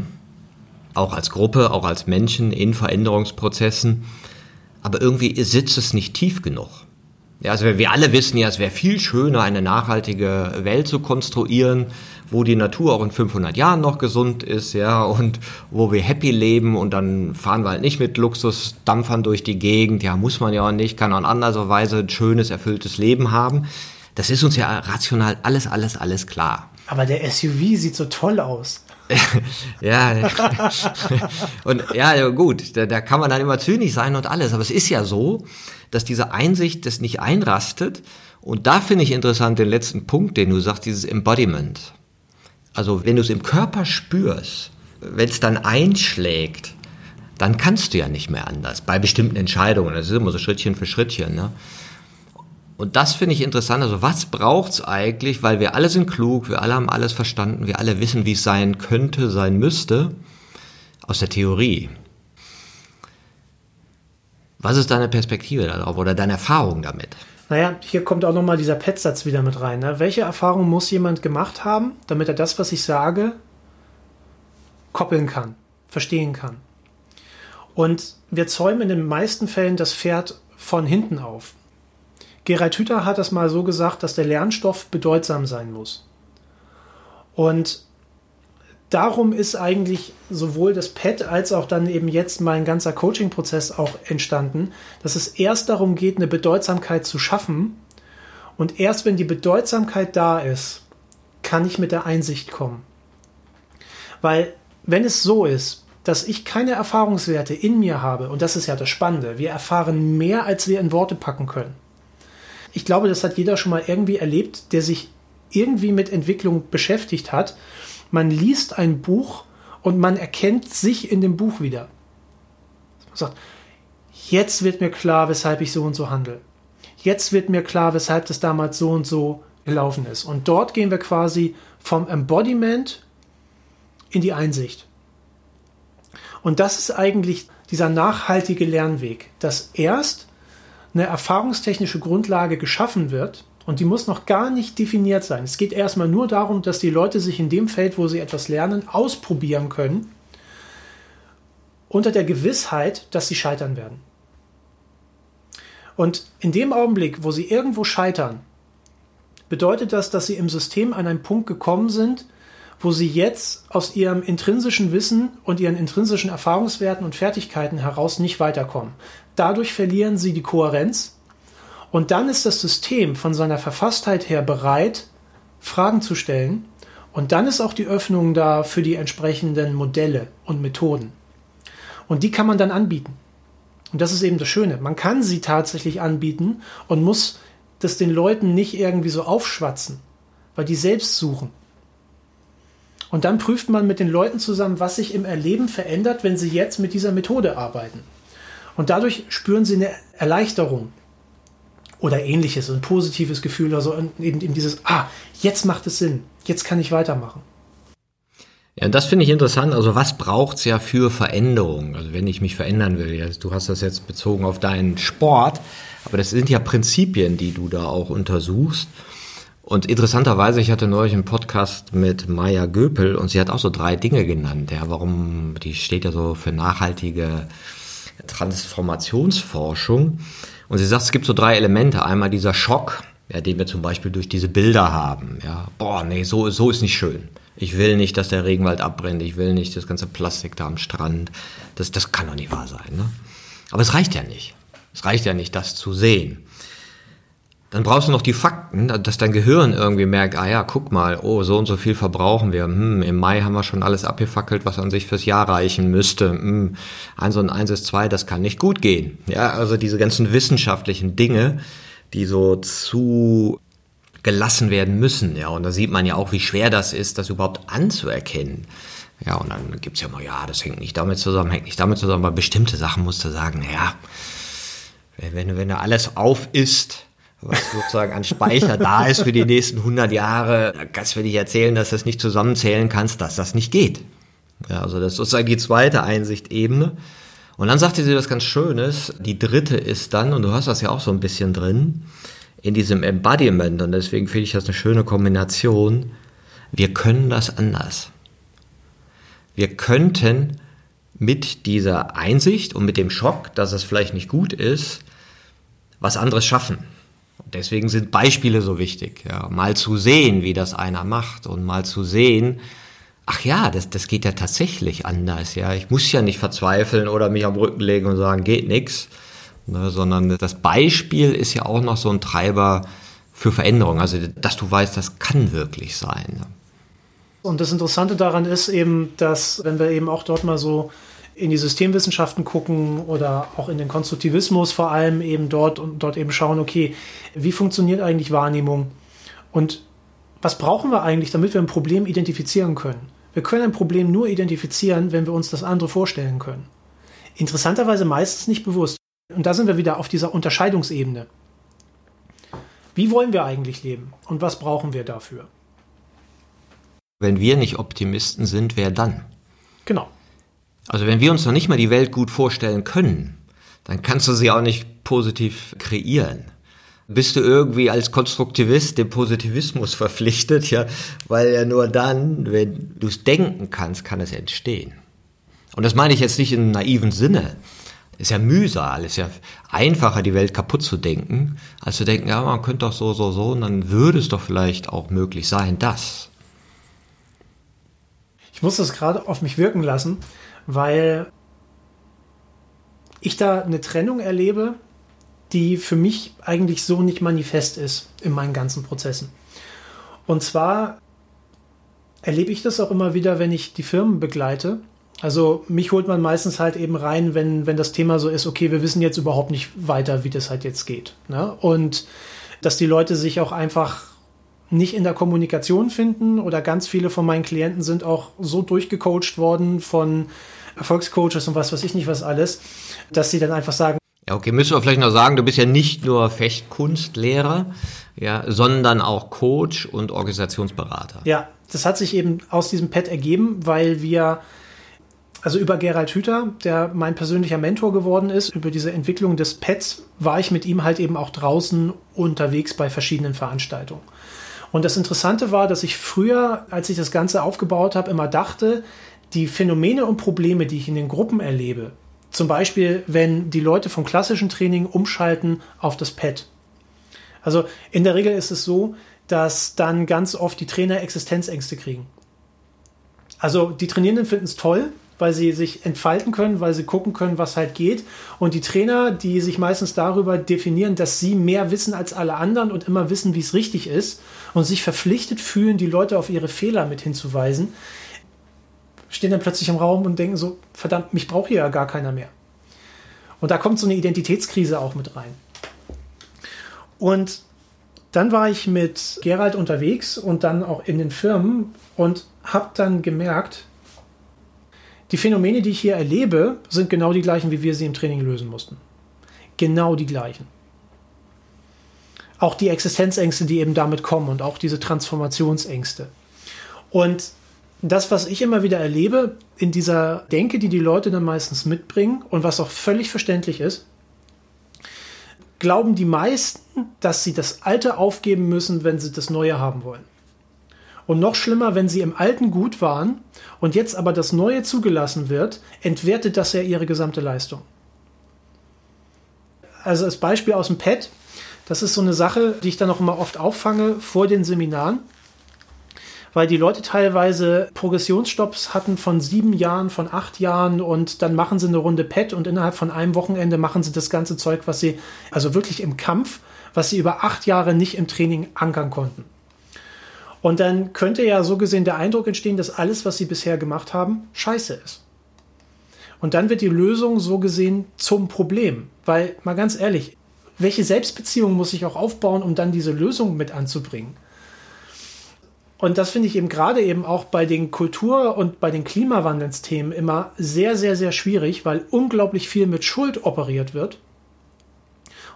auch als Gruppe, auch als Menschen in Veränderungsprozessen, aber irgendwie sitzt es nicht tief genug. Ja, also wir alle wissen ja, es wäre viel schöner, eine nachhaltige Welt zu konstruieren, wo die Natur auch in 500 Jahren noch gesund ist, ja, und wo wir happy leben und dann fahren wir halt nicht mit Luxusdampfern durch die Gegend, ja, muss man ja auch nicht, kann auch in anderer Weise ein schönes, erfülltes Leben haben. Das ist uns ja rational alles, alles, alles klar. Aber der SUV sieht so toll aus. ja, und ja, gut, da, da kann man dann immer zynisch sein und alles, aber es ist ja so, dass diese Einsicht das nicht einrastet. Und da finde ich interessant den letzten Punkt, den du sagst, dieses Embodiment. Also wenn du es im Körper spürst, wenn es dann einschlägt, dann kannst du ja nicht mehr anders. Bei bestimmten Entscheidungen. Das ist immer so Schrittchen für Schrittchen. Ne? Und das finde ich interessant. Also was braucht es eigentlich? Weil wir alle sind klug, wir alle haben alles verstanden, wir alle wissen, wie es sein könnte, sein müsste. Aus der Theorie. Was ist deine Perspektive darauf oder deine Erfahrung damit? Naja, hier kommt auch nochmal dieser Pet-Satz wieder mit rein. Ne? Welche Erfahrung muss jemand gemacht haben, damit er das, was ich sage, koppeln kann, verstehen kann? Und wir zäumen in den meisten Fällen das Pferd von hinten auf. Gerald Hüther hat das mal so gesagt, dass der Lernstoff bedeutsam sein muss. Und darum ist eigentlich sowohl das PET als auch dann eben jetzt mein ganzer Coaching-Prozess auch entstanden, dass es erst darum geht, eine Bedeutsamkeit zu schaffen. Und erst wenn die Bedeutsamkeit da ist, kann ich mit der Einsicht kommen. Weil wenn es so ist, dass ich keine Erfahrungswerte in mir habe, und das ist ja das Spannende, wir erfahren mehr, als wir in Worte packen können. Ich glaube, das hat jeder schon mal irgendwie erlebt, der sich irgendwie mit Entwicklung beschäftigt hat man liest ein Buch und man erkennt sich in dem Buch wieder. Man sagt, jetzt wird mir klar, weshalb ich so und so handle. Jetzt wird mir klar, weshalb das damals so und so gelaufen ist. Und dort gehen wir quasi vom Embodiment in die Einsicht. Und das ist eigentlich dieser nachhaltige Lernweg, dass erst eine erfahrungstechnische Grundlage geschaffen wird, und die muss noch gar nicht definiert sein. Es geht erstmal nur darum, dass die Leute sich in dem Feld, wo sie etwas lernen, ausprobieren können, unter der Gewissheit, dass sie scheitern werden. Und in dem Augenblick, wo sie irgendwo scheitern, bedeutet das, dass sie im System an einen Punkt gekommen sind, wo sie jetzt aus ihrem intrinsischen Wissen und ihren intrinsischen Erfahrungswerten und Fertigkeiten heraus nicht weiterkommen. Dadurch verlieren sie die Kohärenz und dann ist das System von seiner Verfasstheit her bereit, Fragen zu stellen. Und dann ist auch die Öffnung da für die entsprechenden Modelle und Methoden. Und die kann man dann anbieten. Und das ist eben das Schöne. Man kann sie tatsächlich anbieten und muss das den Leuten nicht irgendwie so aufschwatzen, weil die selbst suchen. Und dann prüft man mit den Leuten zusammen, was sich im Erleben verändert, wenn sie jetzt mit dieser Methode arbeiten. Und dadurch spüren sie eine Erleichterung oder ähnliches, ein positives Gefühl oder so, eben, eben dieses, ah, jetzt macht es Sinn, jetzt kann ich weitermachen. Ja, das finde ich interessant. Also was braucht es ja für Veränderung? Also wenn ich mich verändern will, du hast das jetzt bezogen auf deinen Sport, aber das sind ja Prinzipien, die du da auch untersuchst. Und interessanterweise, ich hatte neulich einen Podcast mit Maya Göpel und sie hat auch so drei Dinge genannt. Ja, warum, die steht ja so für nachhaltige Transformationsforschung. Und sie sagt, es gibt so drei Elemente. Einmal dieser Schock, ja, den wir zum Beispiel durch diese Bilder haben. Ja, boah, nee, so, so ist nicht schön. Ich will nicht, dass der Regenwald abbrennt. Ich will nicht das ganze Plastik da am Strand. Das, das kann doch nicht wahr sein. Ne? Aber es reicht ja nicht. Es reicht ja nicht, das zu sehen. Dann brauchst du noch die Fakten, dass dein Gehirn irgendwie merkt, ah ja, guck mal, oh, so und so viel verbrauchen wir. Hm, Im Mai haben wir schon alles abgefackelt, was an sich fürs Jahr reichen müsste. Hm, eins und eins ist zwei, das kann nicht gut gehen. Ja, also diese ganzen wissenschaftlichen Dinge, die so zu gelassen werden müssen. Ja, und da sieht man ja auch, wie schwer das ist, das überhaupt anzuerkennen. Ja, und dann gibt's ja mal, ja, das hängt nicht damit zusammen, hängt nicht damit zusammen, aber bestimmte Sachen musst du sagen, ja, wenn, wenn du alles auf isst, was sozusagen an Speicher da ist für die nächsten 100 Jahre, da kannst du mir nicht erzählen, dass du das nicht zusammenzählen kannst, dass das nicht geht. Ja, also das ist sozusagen die zweite Einsichtebene. Und dann sagte sie was ganz Schönes. Die dritte ist dann, und du hast das ja auch so ein bisschen drin, in diesem Embodiment, und deswegen finde ich das eine schöne Kombination, wir können das anders. Wir könnten mit dieser Einsicht und mit dem Schock, dass es vielleicht nicht gut ist, was anderes schaffen. Deswegen sind Beispiele so wichtig. Ja. Mal zu sehen, wie das einer macht und mal zu sehen, ach ja, das, das geht ja tatsächlich anders. Ja. Ich muss ja nicht verzweifeln oder mich am Rücken legen und sagen, geht nix, ne, sondern das Beispiel ist ja auch noch so ein Treiber für Veränderung. Also, dass du weißt, das kann wirklich sein. Ne. Und das Interessante daran ist eben, dass, wenn wir eben auch dort mal so in die Systemwissenschaften gucken oder auch in den Konstruktivismus vor allem eben dort und dort eben schauen, okay, wie funktioniert eigentlich Wahrnehmung und was brauchen wir eigentlich, damit wir ein Problem identifizieren können? Wir können ein Problem nur identifizieren, wenn wir uns das andere vorstellen können. Interessanterweise meistens nicht bewusst. Und da sind wir wieder auf dieser Unterscheidungsebene. Wie wollen wir eigentlich leben und was brauchen wir dafür? Wenn wir nicht Optimisten sind, wer dann? Genau. Also wenn wir uns noch nicht mal die Welt gut vorstellen können, dann kannst du sie auch nicht positiv kreieren. Bist du irgendwie als Konstruktivist dem Positivismus verpflichtet, ja, weil ja nur dann, wenn du es denken kannst, kann es entstehen. Und das meine ich jetzt nicht in naiven Sinne. Ist ja Mühsal, ist ja einfacher, die Welt kaputt zu denken, als zu denken, ja, man könnte doch so, so, so, und dann würde es doch vielleicht auch möglich sein, das. Ich muss das gerade auf mich wirken lassen, weil ich da eine Trennung erlebe, die für mich eigentlich so nicht manifest ist in meinen ganzen Prozessen. Und zwar erlebe ich das auch immer wieder, wenn ich die Firmen begleite. Also mich holt man meistens halt eben rein, wenn, wenn das Thema so ist, okay, wir wissen jetzt überhaupt nicht weiter, wie das halt jetzt geht. Ne? Und dass die Leute sich auch einfach nicht in der Kommunikation finden oder ganz viele von meinen Klienten sind auch so durchgecoacht worden von Erfolgscoaches und was weiß ich nicht was alles, dass sie dann einfach sagen, ja, okay, müssen wir vielleicht noch sagen, du bist ja nicht nur Fechtkunstlehrer, ja, sondern auch Coach und Organisationsberater. Ja, das hat sich eben aus diesem Pad ergeben, weil wir also über Gerald Hüther, der mein persönlicher Mentor geworden ist, über diese Entwicklung des Pads, war ich mit ihm halt eben auch draußen unterwegs bei verschiedenen Veranstaltungen. Und das Interessante war, dass ich früher, als ich das Ganze aufgebaut habe, immer dachte, die Phänomene und Probleme, die ich in den Gruppen erlebe, zum Beispiel, wenn die Leute vom klassischen Training umschalten auf das Pad. Also in der Regel ist es so, dass dann ganz oft die Trainer Existenzängste kriegen. Also die Trainierenden finden es toll, weil sie sich entfalten können, weil sie gucken können, was halt geht. Und die Trainer, die sich meistens darüber definieren, dass sie mehr wissen als alle anderen und immer wissen, wie es richtig ist und sich verpflichtet fühlen, die Leute auf ihre Fehler mit hinzuweisen, stehen dann plötzlich im Raum und denken so, verdammt, mich braucht hier ja gar keiner mehr. Und da kommt so eine Identitätskrise auch mit rein. Und dann war ich mit Gerald unterwegs und dann auch in den Firmen und habe dann gemerkt, die Phänomene, die ich hier erlebe, sind genau die gleichen, wie wir sie im Training lösen mussten. Genau die gleichen. Auch die Existenzängste, die eben damit kommen und auch diese Transformationsängste. Und das, was ich immer wieder erlebe in dieser Denke, die die Leute dann meistens mitbringen und was auch völlig verständlich ist, glauben die meisten, dass sie das Alte aufgeben müssen, wenn sie das Neue haben wollen. Und noch schlimmer, wenn sie im Alten gut waren und jetzt aber das Neue zugelassen wird, entwertet das ja ihre gesamte Leistung. Also als Beispiel aus dem Pad, das ist so eine Sache, die ich dann auch immer oft auffange vor den Seminaren weil die Leute teilweise Progressionsstopps hatten von sieben Jahren, von acht Jahren und dann machen sie eine Runde Pet und innerhalb von einem Wochenende machen sie das ganze Zeug, was sie, also wirklich im Kampf, was sie über acht Jahre nicht im Training ankern konnten. Und dann könnte ja so gesehen der Eindruck entstehen, dass alles, was sie bisher gemacht haben, scheiße ist. Und dann wird die Lösung so gesehen zum Problem. Weil, mal ganz ehrlich, welche Selbstbeziehung muss ich auch aufbauen, um dann diese Lösung mit anzubringen? Und das finde ich eben gerade eben auch bei den Kultur- und bei den Klimawandelsthemen immer sehr, sehr, sehr schwierig, weil unglaublich viel mit Schuld operiert wird.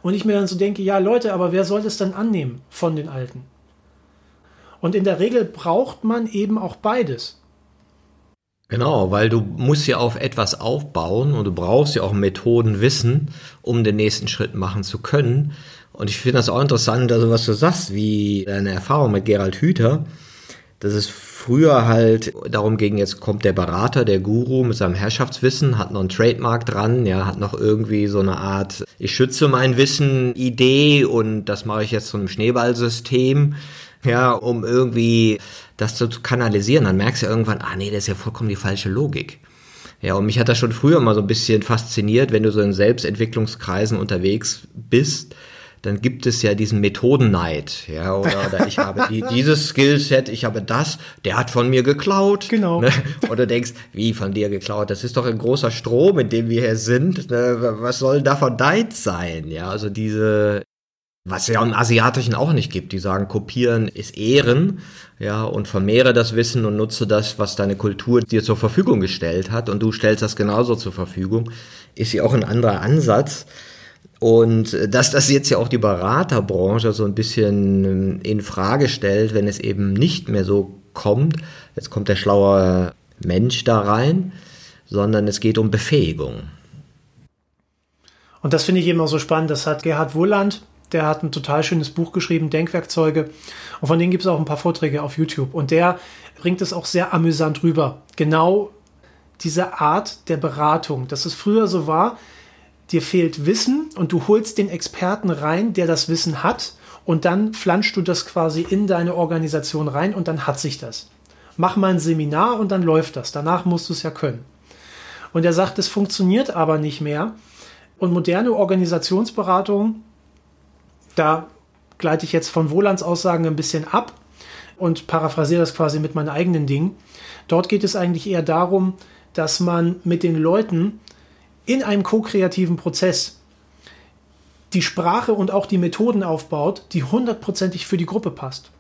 Und ich mir dann so denke, ja Leute, aber wer soll das dann annehmen von den Alten? Und in der Regel braucht man eben auch beides. Genau, weil du musst ja auf etwas aufbauen und du brauchst ja auch Methoden wissen, um den nächsten Schritt machen zu können. Und ich finde das auch interessant, also was du sagst, wie deine Erfahrung mit Gerald Hüther, das ist früher halt darum ging, jetzt kommt der Berater, der Guru mit seinem Herrschaftswissen, hat noch ein Trademark dran, ja, hat noch irgendwie so eine Art, ich schütze mein Wissen Idee und das mache ich jetzt zu einem Schneeballsystem, ja, um irgendwie das zu kanalisieren. Dann merkst du ja irgendwann, ah nee, das ist ja vollkommen die falsche Logik. Ja, und mich hat das schon früher mal so ein bisschen fasziniert, wenn du so in Selbstentwicklungskreisen unterwegs bist, dann gibt es ja diesen Methodenneid, ja, oder, oder ich habe die, dieses Skillset, ich habe das, der hat von mir geklaut. Genau. Ne? Und du denkst, wie von dir geklaut? Das ist doch ein großer Strom, in dem wir hier sind. Ne? Was soll davon deins sein? Ja, also diese, was ja im Asiatischen auch nicht gibt. Die sagen, kopieren ist Ehren, ja, und vermehre das Wissen und nutze das, was deine Kultur dir zur Verfügung gestellt hat und du stellst das genauso zur Verfügung, ist ja auch ein anderer Ansatz. Und äh, dass das jetzt ja auch die Beraterbranche so ein bisschen ähm, in Frage stellt, wenn es eben nicht mehr so kommt, jetzt kommt der schlaue Mensch da rein, sondern es geht um Befähigung. Und das finde ich immer so spannend. Das hat Gerhard Wohland, der hat ein total schönes Buch geschrieben, Denkwerkzeuge. Und von denen gibt es auch ein paar Vorträge auf YouTube. Und der bringt es auch sehr amüsant rüber. Genau diese Art der Beratung, dass es früher so war, dir fehlt Wissen und du holst den Experten rein, der das Wissen hat und dann flanschst du das quasi in deine Organisation rein und dann hat sich das. Mach mal ein Seminar und dann läuft das. Danach musst du es ja können. Und er sagt, es funktioniert aber nicht mehr. Und moderne Organisationsberatung, da gleite ich jetzt von Wohlands Aussagen ein bisschen ab und paraphrasiere das quasi mit meinen eigenen Dingen. Dort geht es eigentlich eher darum, dass man mit den Leuten in einem ko-kreativen Prozess die Sprache und auch die Methoden aufbaut, die hundertprozentig für die Gruppe passt.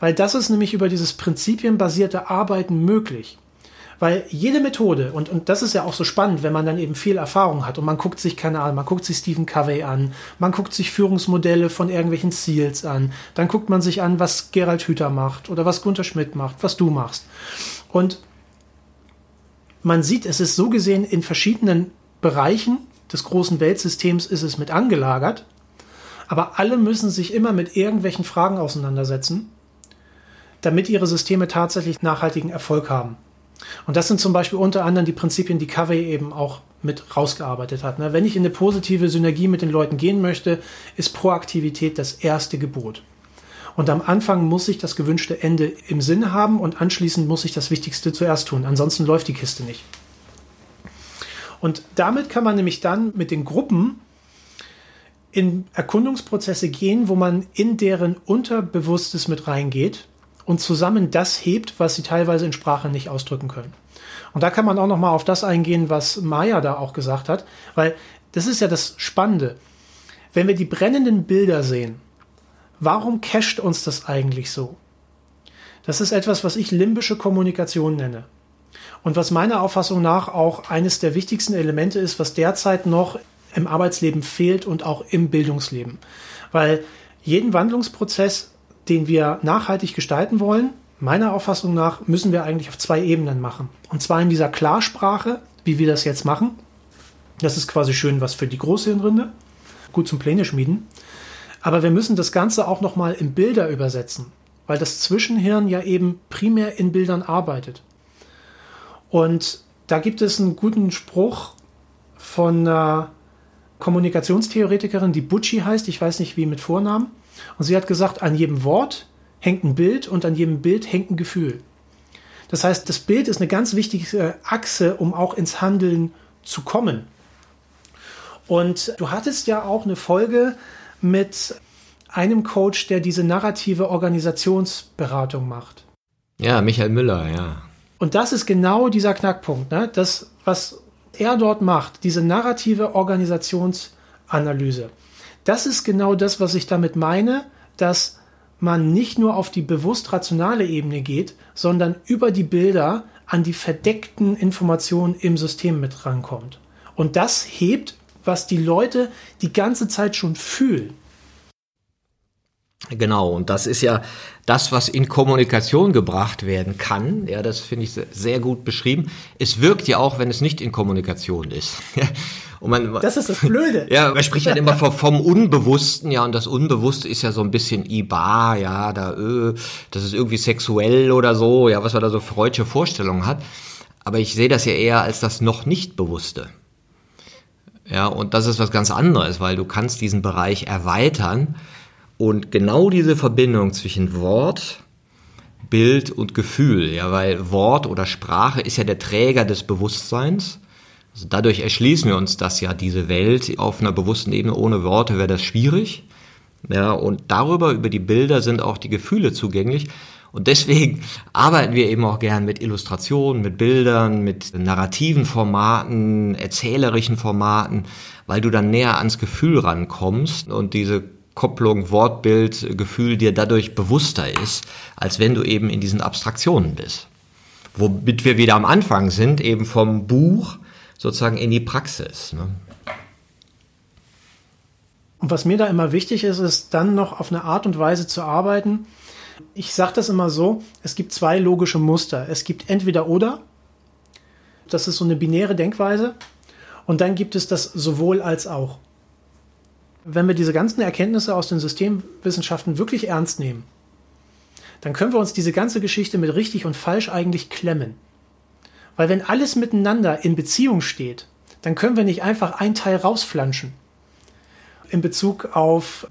Weil das ist nämlich über dieses prinzipienbasierte Arbeiten möglich. Weil jede Methode, und, und das ist ja auch so spannend, wenn man dann eben viel Erfahrung hat und man guckt sich, keine Ahnung, man guckt sich Stephen Covey an, man guckt sich Führungsmodelle von irgendwelchen Seals an, dann guckt man sich an, was Gerald Hüther macht oder was Gunther Schmidt macht, was du machst. Und man sieht, es ist so gesehen in verschiedenen Bereichen des großen Weltsystems ist es mit angelagert, aber alle müssen sich immer mit irgendwelchen Fragen auseinandersetzen, damit ihre Systeme tatsächlich nachhaltigen Erfolg haben. Und das sind zum Beispiel unter anderem die Prinzipien, die Covey eben auch mit rausgearbeitet hat. Ne? Wenn ich in eine positive Synergie mit den Leuten gehen möchte, ist Proaktivität das erste Gebot. Und am Anfang muss ich das gewünschte Ende im Sinn haben und anschließend muss ich das Wichtigste zuerst tun. Ansonsten läuft die Kiste nicht. Und damit kann man nämlich dann mit den Gruppen in Erkundungsprozesse gehen, wo man in deren Unterbewusstes mit reingeht und zusammen das hebt, was sie teilweise in Sprache nicht ausdrücken können. Und da kann man auch noch mal auf das eingehen, was Maya da auch gesagt hat, weil das ist ja das Spannende. Wenn wir die brennenden Bilder sehen, Warum cached uns das eigentlich so? Das ist etwas, was ich limbische Kommunikation nenne. Und was meiner Auffassung nach auch eines der wichtigsten Elemente ist, was derzeit noch im Arbeitsleben fehlt und auch im Bildungsleben. Weil jeden Wandlungsprozess, den wir nachhaltig gestalten wollen, meiner Auffassung nach, müssen wir eigentlich auf zwei Ebenen machen. Und zwar in dieser Klarsprache, wie wir das jetzt machen. Das ist quasi schön was für die Großhirnrinde. Gut zum Pläne schmieden. Aber wir müssen das Ganze auch nochmal in Bilder übersetzen, weil das Zwischenhirn ja eben primär in Bildern arbeitet. Und da gibt es einen guten Spruch von einer Kommunikationstheoretikerin, die Bucci heißt, ich weiß nicht wie mit Vornamen. Und sie hat gesagt, an jedem Wort hängt ein Bild und an jedem Bild hängt ein Gefühl. Das heißt, das Bild ist eine ganz wichtige Achse, um auch ins Handeln zu kommen. Und du hattest ja auch eine Folge mit einem Coach, der diese narrative Organisationsberatung macht. Ja, Michael Müller, ja. Und das ist genau dieser Knackpunkt, ne? Das, was er dort macht, diese narrative Organisationsanalyse. Das ist genau das, was ich damit meine, dass man nicht nur auf die bewusst rationale Ebene geht, sondern über die Bilder an die verdeckten Informationen im System mit rankommt. Und das hebt was die Leute die ganze Zeit schon fühlen. Genau, und das ist ja das, was in Kommunikation gebracht werden kann. Ja, das finde ich sehr gut beschrieben. Es wirkt ja auch, wenn es nicht in Kommunikation ist. Und man, das ist das Blöde. ja, man spricht halt immer vom, vom, Unbewussten, ja, und das Unbewusste ist ja so ein bisschen Ibar, ja, da, öh, das ist irgendwie sexuell oder so, ja, was man da so freudsche Vorstellungen hat. Aber ich sehe das ja eher als das noch nicht Bewusste. Ja, und das ist was ganz anderes, weil du kannst diesen Bereich erweitern und genau diese Verbindung zwischen Wort, Bild und Gefühl, ja, weil Wort oder Sprache ist ja der Träger des Bewusstseins. Also dadurch erschließen wir uns das ja, diese Welt auf einer bewussten Ebene. Ohne Worte wäre das schwierig. Ja, und darüber, über die Bilder sind auch die Gefühle zugänglich. Und deswegen arbeiten wir eben auch gern mit Illustrationen, mit Bildern, mit narrativen Formaten, erzählerischen Formaten, weil du dann näher ans Gefühl rankommst und diese Kopplung, Wortbild, Gefühl dir dadurch bewusster ist, als wenn du eben in diesen Abstraktionen bist. Womit wir wieder am Anfang sind, eben vom Buch sozusagen in die Praxis. Ne? Und was mir da immer wichtig ist, ist dann noch auf eine Art und Weise zu arbeiten. Ich sage das immer so, es gibt zwei logische Muster. Es gibt entweder oder, das ist so eine binäre Denkweise, und dann gibt es das sowohl als auch wenn wir diese ganzen Erkenntnisse aus den Systemwissenschaften wirklich ernst nehmen, dann können wir uns diese ganze Geschichte mit richtig und falsch eigentlich klemmen. Weil wenn alles miteinander in Beziehung steht, dann können wir nicht einfach ein Teil rausflanschen. In Bezug auf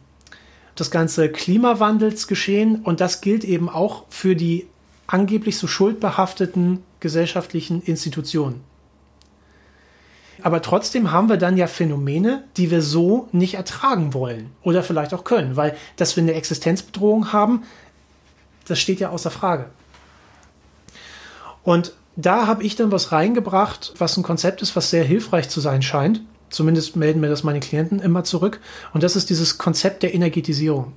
das ganze Klimawandelsgeschehen und das gilt eben auch für die angeblich so schuldbehafteten gesellschaftlichen Institutionen. Aber trotzdem haben wir dann ja Phänomene, die wir so nicht ertragen wollen oder vielleicht auch können, weil dass wir eine Existenzbedrohung haben, das steht ja außer Frage. Und da habe ich dann was reingebracht, was ein Konzept ist, was sehr hilfreich zu sein scheint. Zumindest melden mir das meine Klienten immer zurück. Und das ist dieses Konzept der Energetisierung.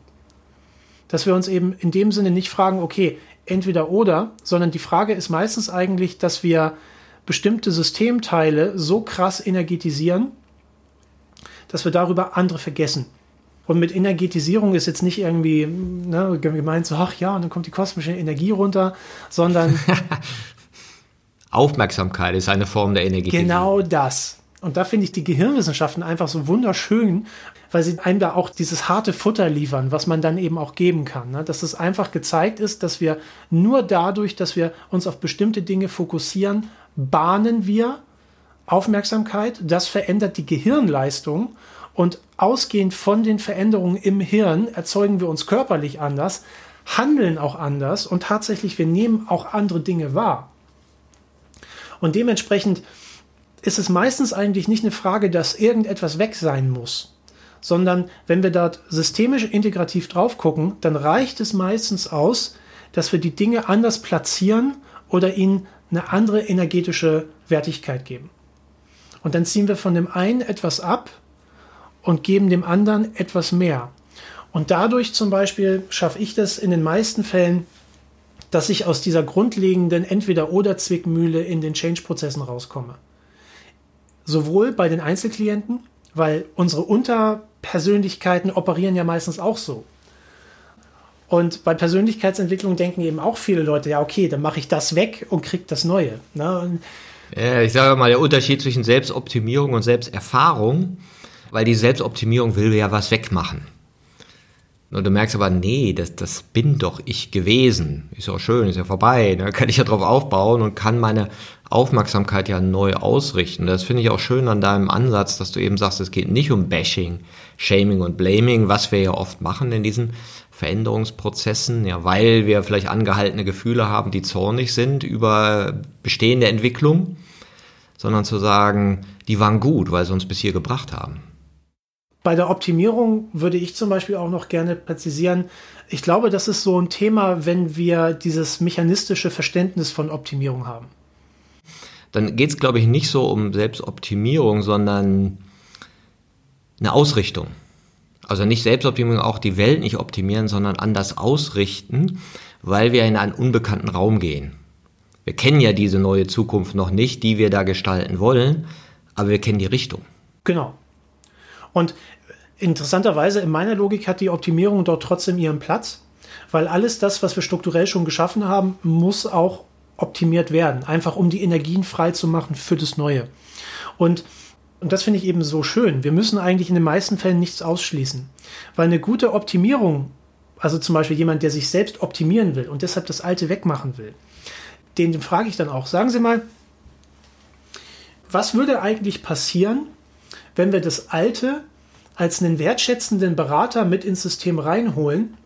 Dass wir uns eben in dem Sinne nicht fragen, okay, entweder oder, sondern die Frage ist meistens eigentlich, dass wir bestimmte Systemteile so krass energetisieren, dass wir darüber andere vergessen. Und mit Energetisierung ist jetzt nicht irgendwie ne, gemeint so, ach ja, und dann kommt die kosmische Energie runter, sondern Aufmerksamkeit ist eine Form der Energetisierung. Genau das. Und da finde ich die Gehirnwissenschaften einfach so wunderschön, weil sie einem da auch dieses harte Futter liefern, was man dann eben auch geben kann. Ne? Dass es einfach gezeigt ist, dass wir nur dadurch, dass wir uns auf bestimmte Dinge fokussieren, bahnen wir Aufmerksamkeit, das verändert die Gehirnleistung und ausgehend von den Veränderungen im Hirn erzeugen wir uns körperlich anders, handeln auch anders und tatsächlich wir nehmen auch andere Dinge wahr. Und dementsprechend ist es meistens eigentlich nicht eine Frage, dass irgendetwas weg sein muss, sondern wenn wir dort systemisch integrativ drauf gucken, dann reicht es meistens aus, dass wir die Dinge anders platzieren oder ihnen eine andere energetische Wertigkeit geben. Und dann ziehen wir von dem einen etwas ab und geben dem anderen etwas mehr. Und dadurch zum Beispiel schaffe ich das in den meisten Fällen, dass ich aus dieser grundlegenden Entweder-Oder-Zwickmühle in den Change-Prozessen rauskomme. Sowohl bei den Einzelklienten, weil unsere Unterpersönlichkeiten operieren ja meistens auch so. Und bei Persönlichkeitsentwicklung denken eben auch viele Leute, ja, okay, dann mache ich das weg und kriege das Neue. Ne? Ja, ich sage mal, der Unterschied zwischen Selbstoptimierung und Selbsterfahrung, weil die Selbstoptimierung will ja was wegmachen. Und du merkst aber, nee, das, das bin doch ich gewesen. Ist ja schön, ist ja vorbei. Da ne? kann ich ja drauf aufbauen und kann meine Aufmerksamkeit ja neu ausrichten. Das finde ich auch schön an deinem Ansatz, dass du eben sagst, es geht nicht um Bashing, Shaming und Blaming, was wir ja oft machen in diesen Veränderungsprozessen, ja, weil wir vielleicht angehaltene Gefühle haben, die zornig sind über bestehende Entwicklung, sondern zu sagen, die waren gut, weil sie uns bis hier gebracht haben. Bei der Optimierung würde ich zum Beispiel auch noch gerne präzisieren, ich glaube, das ist so ein Thema, wenn wir dieses mechanistische Verständnis von Optimierung haben. Dann geht es, glaube ich, nicht so um Selbstoptimierung, sondern eine Ausrichtung. Also nicht Selbstoptimierung, auch die Welt nicht optimieren, sondern anders ausrichten, weil wir in einen unbekannten Raum gehen. Wir kennen ja diese neue Zukunft noch nicht, die wir da gestalten wollen, aber wir kennen die Richtung. Genau. Und interessanterweise in meiner Logik hat die Optimierung dort trotzdem ihren Platz, weil alles das, was wir strukturell schon geschaffen haben, muss auch optimiert werden, einfach um die Energien frei zu machen für das Neue. Und und das finde ich eben so schön. Wir müssen eigentlich in den meisten Fällen nichts ausschließen. Weil eine gute Optimierung, also zum Beispiel jemand, der sich selbst optimieren will und deshalb das Alte wegmachen will, den frage ich dann auch, sagen Sie mal, was würde eigentlich passieren, wenn wir das Alte als einen wertschätzenden Berater mit ins System reinholen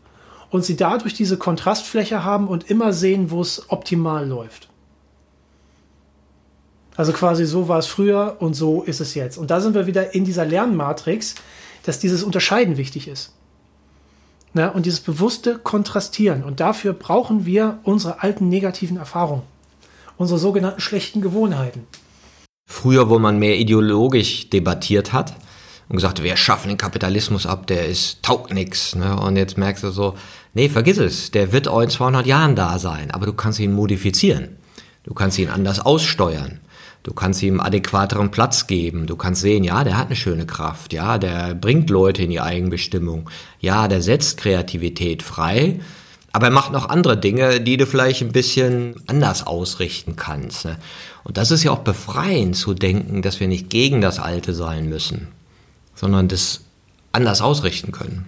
und Sie dadurch diese Kontrastfläche haben und immer sehen, wo es optimal läuft? Also quasi so war es früher und so ist es jetzt. Und da sind wir wieder in dieser Lernmatrix, dass dieses Unterscheiden wichtig ist. Na, und dieses bewusste Kontrastieren. Und dafür brauchen wir unsere alten negativen Erfahrungen, unsere sogenannten schlechten Gewohnheiten. Früher, wo man mehr ideologisch debattiert hat und gesagt, wir schaffen den Kapitalismus ab, der ist taugt nix. Ne? Und jetzt merkst du so, nee, vergiss es, der wird auch in 200 Jahren da sein, aber du kannst ihn modifizieren. Du kannst ihn anders aussteuern. Du kannst ihm adäquateren Platz geben. Du kannst sehen, ja, der hat eine schöne Kraft. Ja, der bringt Leute in die Eigenbestimmung. Ja, der setzt Kreativität frei. Aber er macht noch andere Dinge, die du vielleicht ein bisschen anders ausrichten kannst. Ne? Und das ist ja auch befreiend zu denken, dass wir nicht gegen das Alte sein müssen, sondern das anders ausrichten können.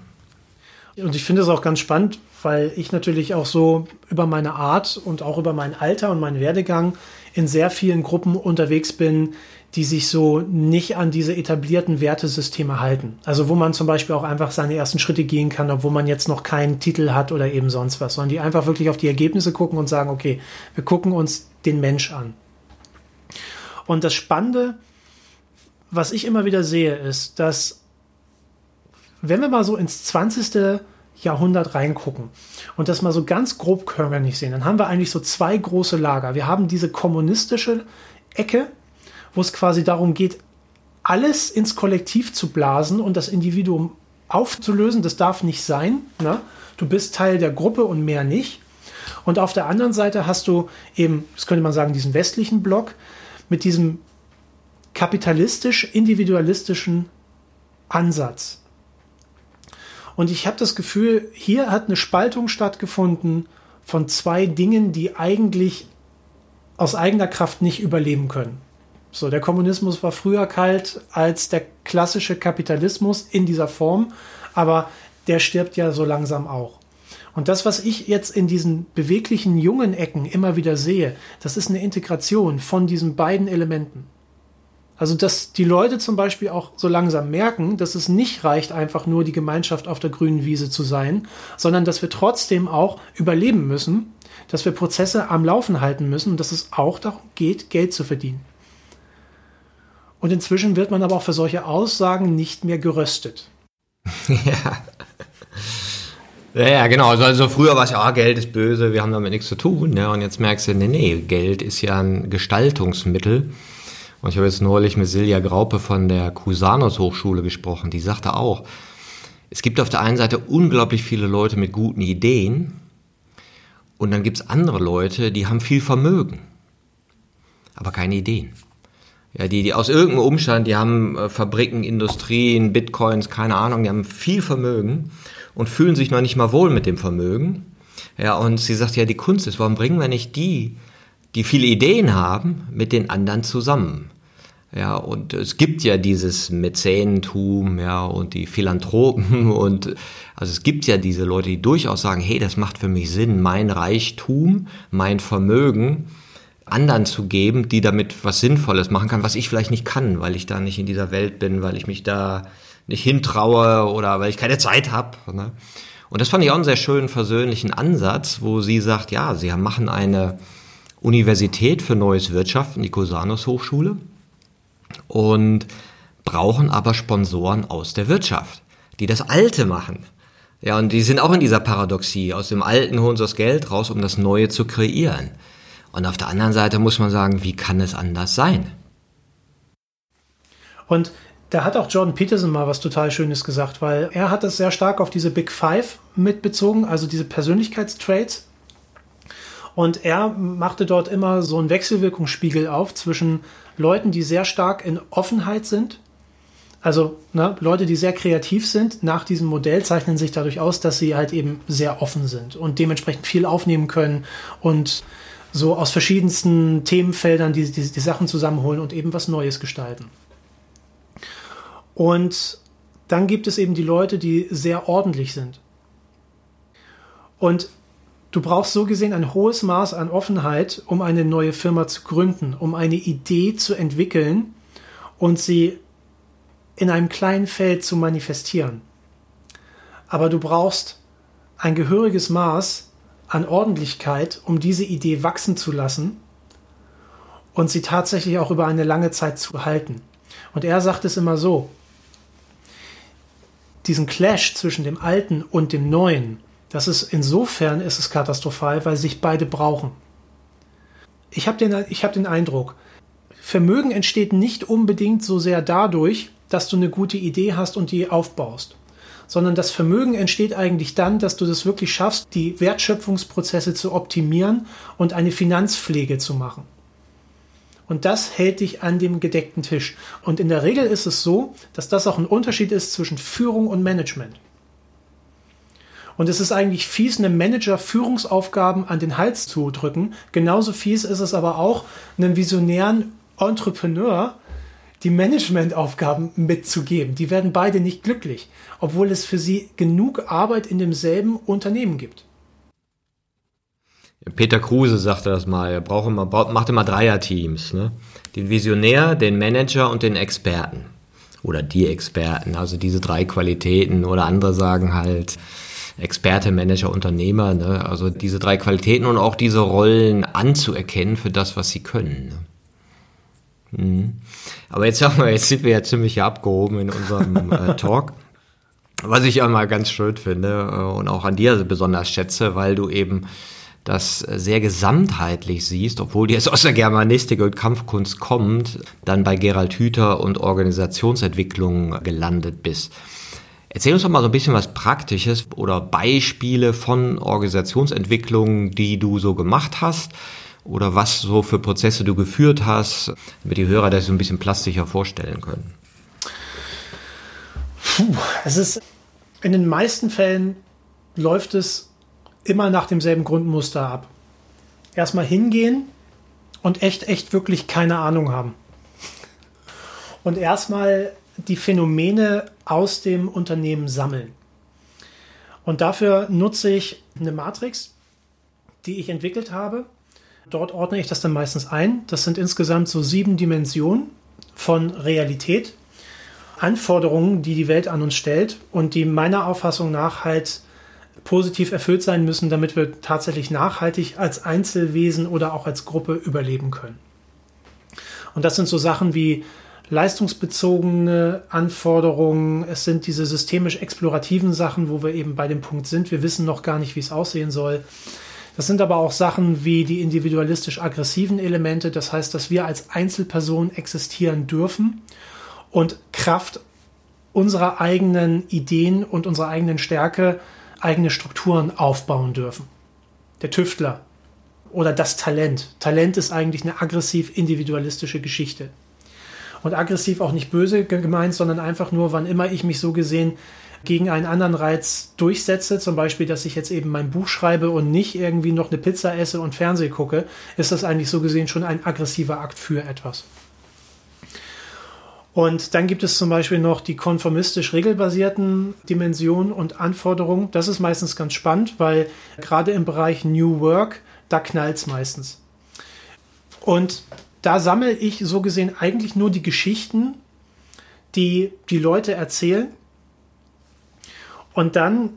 Und ich finde es auch ganz spannend, weil ich natürlich auch so über meine Art und auch über mein Alter und meinen Werdegang in sehr vielen Gruppen unterwegs bin, die sich so nicht an diese etablierten Wertesysteme halten. Also wo man zum Beispiel auch einfach seine ersten Schritte gehen kann, obwohl man jetzt noch keinen Titel hat oder eben sonst was, sondern die einfach wirklich auf die Ergebnisse gucken und sagen, okay, wir gucken uns den Mensch an. Und das Spannende, was ich immer wieder sehe, ist, dass wenn wir mal so ins 20. Jahrhundert reingucken und das mal so ganz grob körperlich sehen, dann haben wir eigentlich so zwei große Lager. Wir haben diese kommunistische Ecke, wo es quasi darum geht, alles ins Kollektiv zu blasen und das Individuum aufzulösen. Das darf nicht sein. Ne? Du bist Teil der Gruppe und mehr nicht. Und auf der anderen Seite hast du eben, das könnte man sagen, diesen westlichen Block mit diesem kapitalistisch-individualistischen Ansatz. Und ich habe das Gefühl, hier hat eine Spaltung stattgefunden von zwei Dingen, die eigentlich aus eigener Kraft nicht überleben können. So, der Kommunismus war früher kalt als der klassische Kapitalismus in dieser Form, aber der stirbt ja so langsam auch. Und das, was ich jetzt in diesen beweglichen jungen Ecken immer wieder sehe, das ist eine Integration von diesen beiden Elementen. Also, dass die Leute zum Beispiel auch so langsam merken, dass es nicht reicht, einfach nur die Gemeinschaft auf der grünen Wiese zu sein, sondern dass wir trotzdem auch überleben müssen, dass wir Prozesse am Laufen halten müssen und dass es auch darum geht, Geld zu verdienen. Und inzwischen wird man aber auch für solche Aussagen nicht mehr geröstet. Ja. Ja, genau. Also, also früher war es ja, ah, Geld ist böse, wir haben damit nichts zu tun. Ja, und jetzt merkst du, nee, nee, Geld ist ja ein Gestaltungsmittel. Und ich habe jetzt neulich mit Silja Graupe von der Cusanus Hochschule gesprochen. Die sagte auch, es gibt auf der einen Seite unglaublich viele Leute mit guten Ideen und dann gibt es andere Leute, die haben viel Vermögen, aber keine Ideen. Ja, die, die aus irgendeinem Umstand, die haben äh, Fabriken, Industrien, Bitcoins, keine Ahnung, die haben viel Vermögen und fühlen sich noch nicht mal wohl mit dem Vermögen. Ja, und sie sagt ja, die Kunst ist, warum bringen wir nicht die, die viele Ideen haben, mit den anderen zusammen. Ja, und es gibt ja dieses Mäzenentum, ja, und die Philanthropen und, also es gibt ja diese Leute, die durchaus sagen, hey, das macht für mich Sinn, mein Reichtum, mein Vermögen anderen zu geben, die damit was Sinnvolles machen kann, was ich vielleicht nicht kann, weil ich da nicht in dieser Welt bin, weil ich mich da nicht hintraue oder weil ich keine Zeit habe. Ne? Und das fand ich auch einen sehr schönen versöhnlichen Ansatz, wo sie sagt, ja, sie machen eine, Universität für Neues Wirtschaften, die Cosanus Hochschule, und brauchen aber Sponsoren aus der Wirtschaft, die das Alte machen. Ja, und die sind auch in dieser Paradoxie. Aus dem Alten holen sie das Geld raus, um das Neue zu kreieren. Und auf der anderen Seite muss man sagen, wie kann es anders sein? Und da hat auch Jordan Peterson mal was total Schönes gesagt, weil er hat das sehr stark auf diese Big Five mitbezogen, also diese Persönlichkeitstraits, und er machte dort immer so einen Wechselwirkungsspiegel auf zwischen Leuten, die sehr stark in Offenheit sind, Also ne, Leute, die sehr kreativ sind nach diesem Modell, zeichnen sich dadurch aus, dass sie halt eben sehr offen sind und dementsprechend viel aufnehmen können und so aus verschiedensten Themenfeldern die, die, die Sachen zusammenholen und eben was Neues gestalten. Und dann gibt es eben die Leute, die sehr ordentlich sind. Und du brauchst so gesehen ein hohes Maß an Offenheit, um eine neue Firma zu gründen, um eine Idee zu entwickeln und sie in einem kleinen Feld zu manifestieren. Aber du brauchst ein gehöriges Maß an Ordentlichkeit, um diese Idee wachsen zu lassen und sie tatsächlich auch über eine lange Zeit zu halten. Und er sagt es immer so, diesen Clash zwischen dem Alten und dem Neuen, das ist insofern ist es katastrophal, weil sich beide brauchen. Ich habe den, hab den Eindruck, Vermögen entsteht nicht unbedingt so sehr dadurch, dass du eine gute Idee hast und die aufbaust, sondern das Vermögen entsteht eigentlich dann, dass du das wirklich schaffst, die Wertschöpfungsprozesse zu optimieren und eine Finanzpflege zu machen. Und das hält dich an dem gedeckten Tisch. Und in der Regel ist es so, dass das auch ein Unterschied ist zwischen Führung und Management. Und es ist eigentlich fies, einem Manager Führungsaufgaben an den Hals zu drücken. Genauso fies ist es aber auch, einem visionären Entrepreneur die Managementaufgaben mitzugeben. Die werden beide nicht glücklich, obwohl es für sie genug Arbeit in demselben Unternehmen gibt. Peter Kruse sagte das mal, er braucht immer, macht immer Dreierteams. Ne? Den Visionär, den Manager und den Experten. Oder die Experten, also diese drei Qualitäten. Oder andere sagen halt Experte, Manager, Unternehmer. Ne? Also diese drei Qualitäten und auch diese Rollen anzuerkennen für das, was sie können. Ne? Mhm. Aber jetzt sagen wir, jetzt sind wir ja ziemlich abgehoben in unserem äh, Talk. Was ich ja mal ganz schön finde äh, und auch an dir besonders schätze, weil du eben das sehr gesamtheitlich siehst, obwohl du jetzt aus der Germanistik und Kampfkunst kommt, dann bei Gerald Hüther und Organisationsentwicklung gelandet bist. Erzähl uns doch mal so ein bisschen was Praktisches oder Beispiele von Organisationsentwicklungen, die du so gemacht hast oder was so für Prozesse du geführt hast, damit die Hörer das so ein bisschen plastischer vorstellen können. Puh, es ist in den meisten Fällen läuft es immer nach demselben Grundmuster ab. Erstmal hingehen und echt, echt wirklich keine Ahnung haben. Und erstmal die Phänomene aus dem Unternehmen sammeln. Und dafür nutze ich eine Matrix, die ich entwickelt habe. Dort ordne ich das dann meistens ein. Das sind insgesamt so sieben Dimensionen von Realität, Anforderungen, die die Welt an uns stellt und die meiner Auffassung nach halt positiv erfüllt sein müssen, damit wir tatsächlich nachhaltig als Einzelwesen oder auch als Gruppe überleben können. Und das sind so Sachen wie leistungsbezogene Anforderungen, es sind diese systemisch explorativen Sachen, wo wir eben bei dem Punkt sind, wir wissen noch gar nicht, wie es aussehen soll. Das sind aber auch Sachen wie die individualistisch aggressiven Elemente, das heißt, dass wir als Einzelperson existieren dürfen und Kraft unserer eigenen Ideen und unserer eigenen Stärke eigene Strukturen aufbauen dürfen. Der Tüftler oder das Talent. Talent ist eigentlich eine aggressiv individualistische Geschichte. Und aggressiv auch nicht böse gemeint, sondern einfach nur, wann immer ich mich so gesehen gegen einen anderen Reiz durchsetze, zum Beispiel, dass ich jetzt eben mein Buch schreibe und nicht irgendwie noch eine Pizza esse und Fernseh gucke, ist das eigentlich so gesehen schon ein aggressiver Akt für etwas. Und dann gibt es zum Beispiel noch die konformistisch regelbasierten Dimensionen und Anforderungen. Das ist meistens ganz spannend, weil gerade im Bereich New Work, da knallt es meistens. Und da sammle ich so gesehen eigentlich nur die Geschichten, die die Leute erzählen. Und dann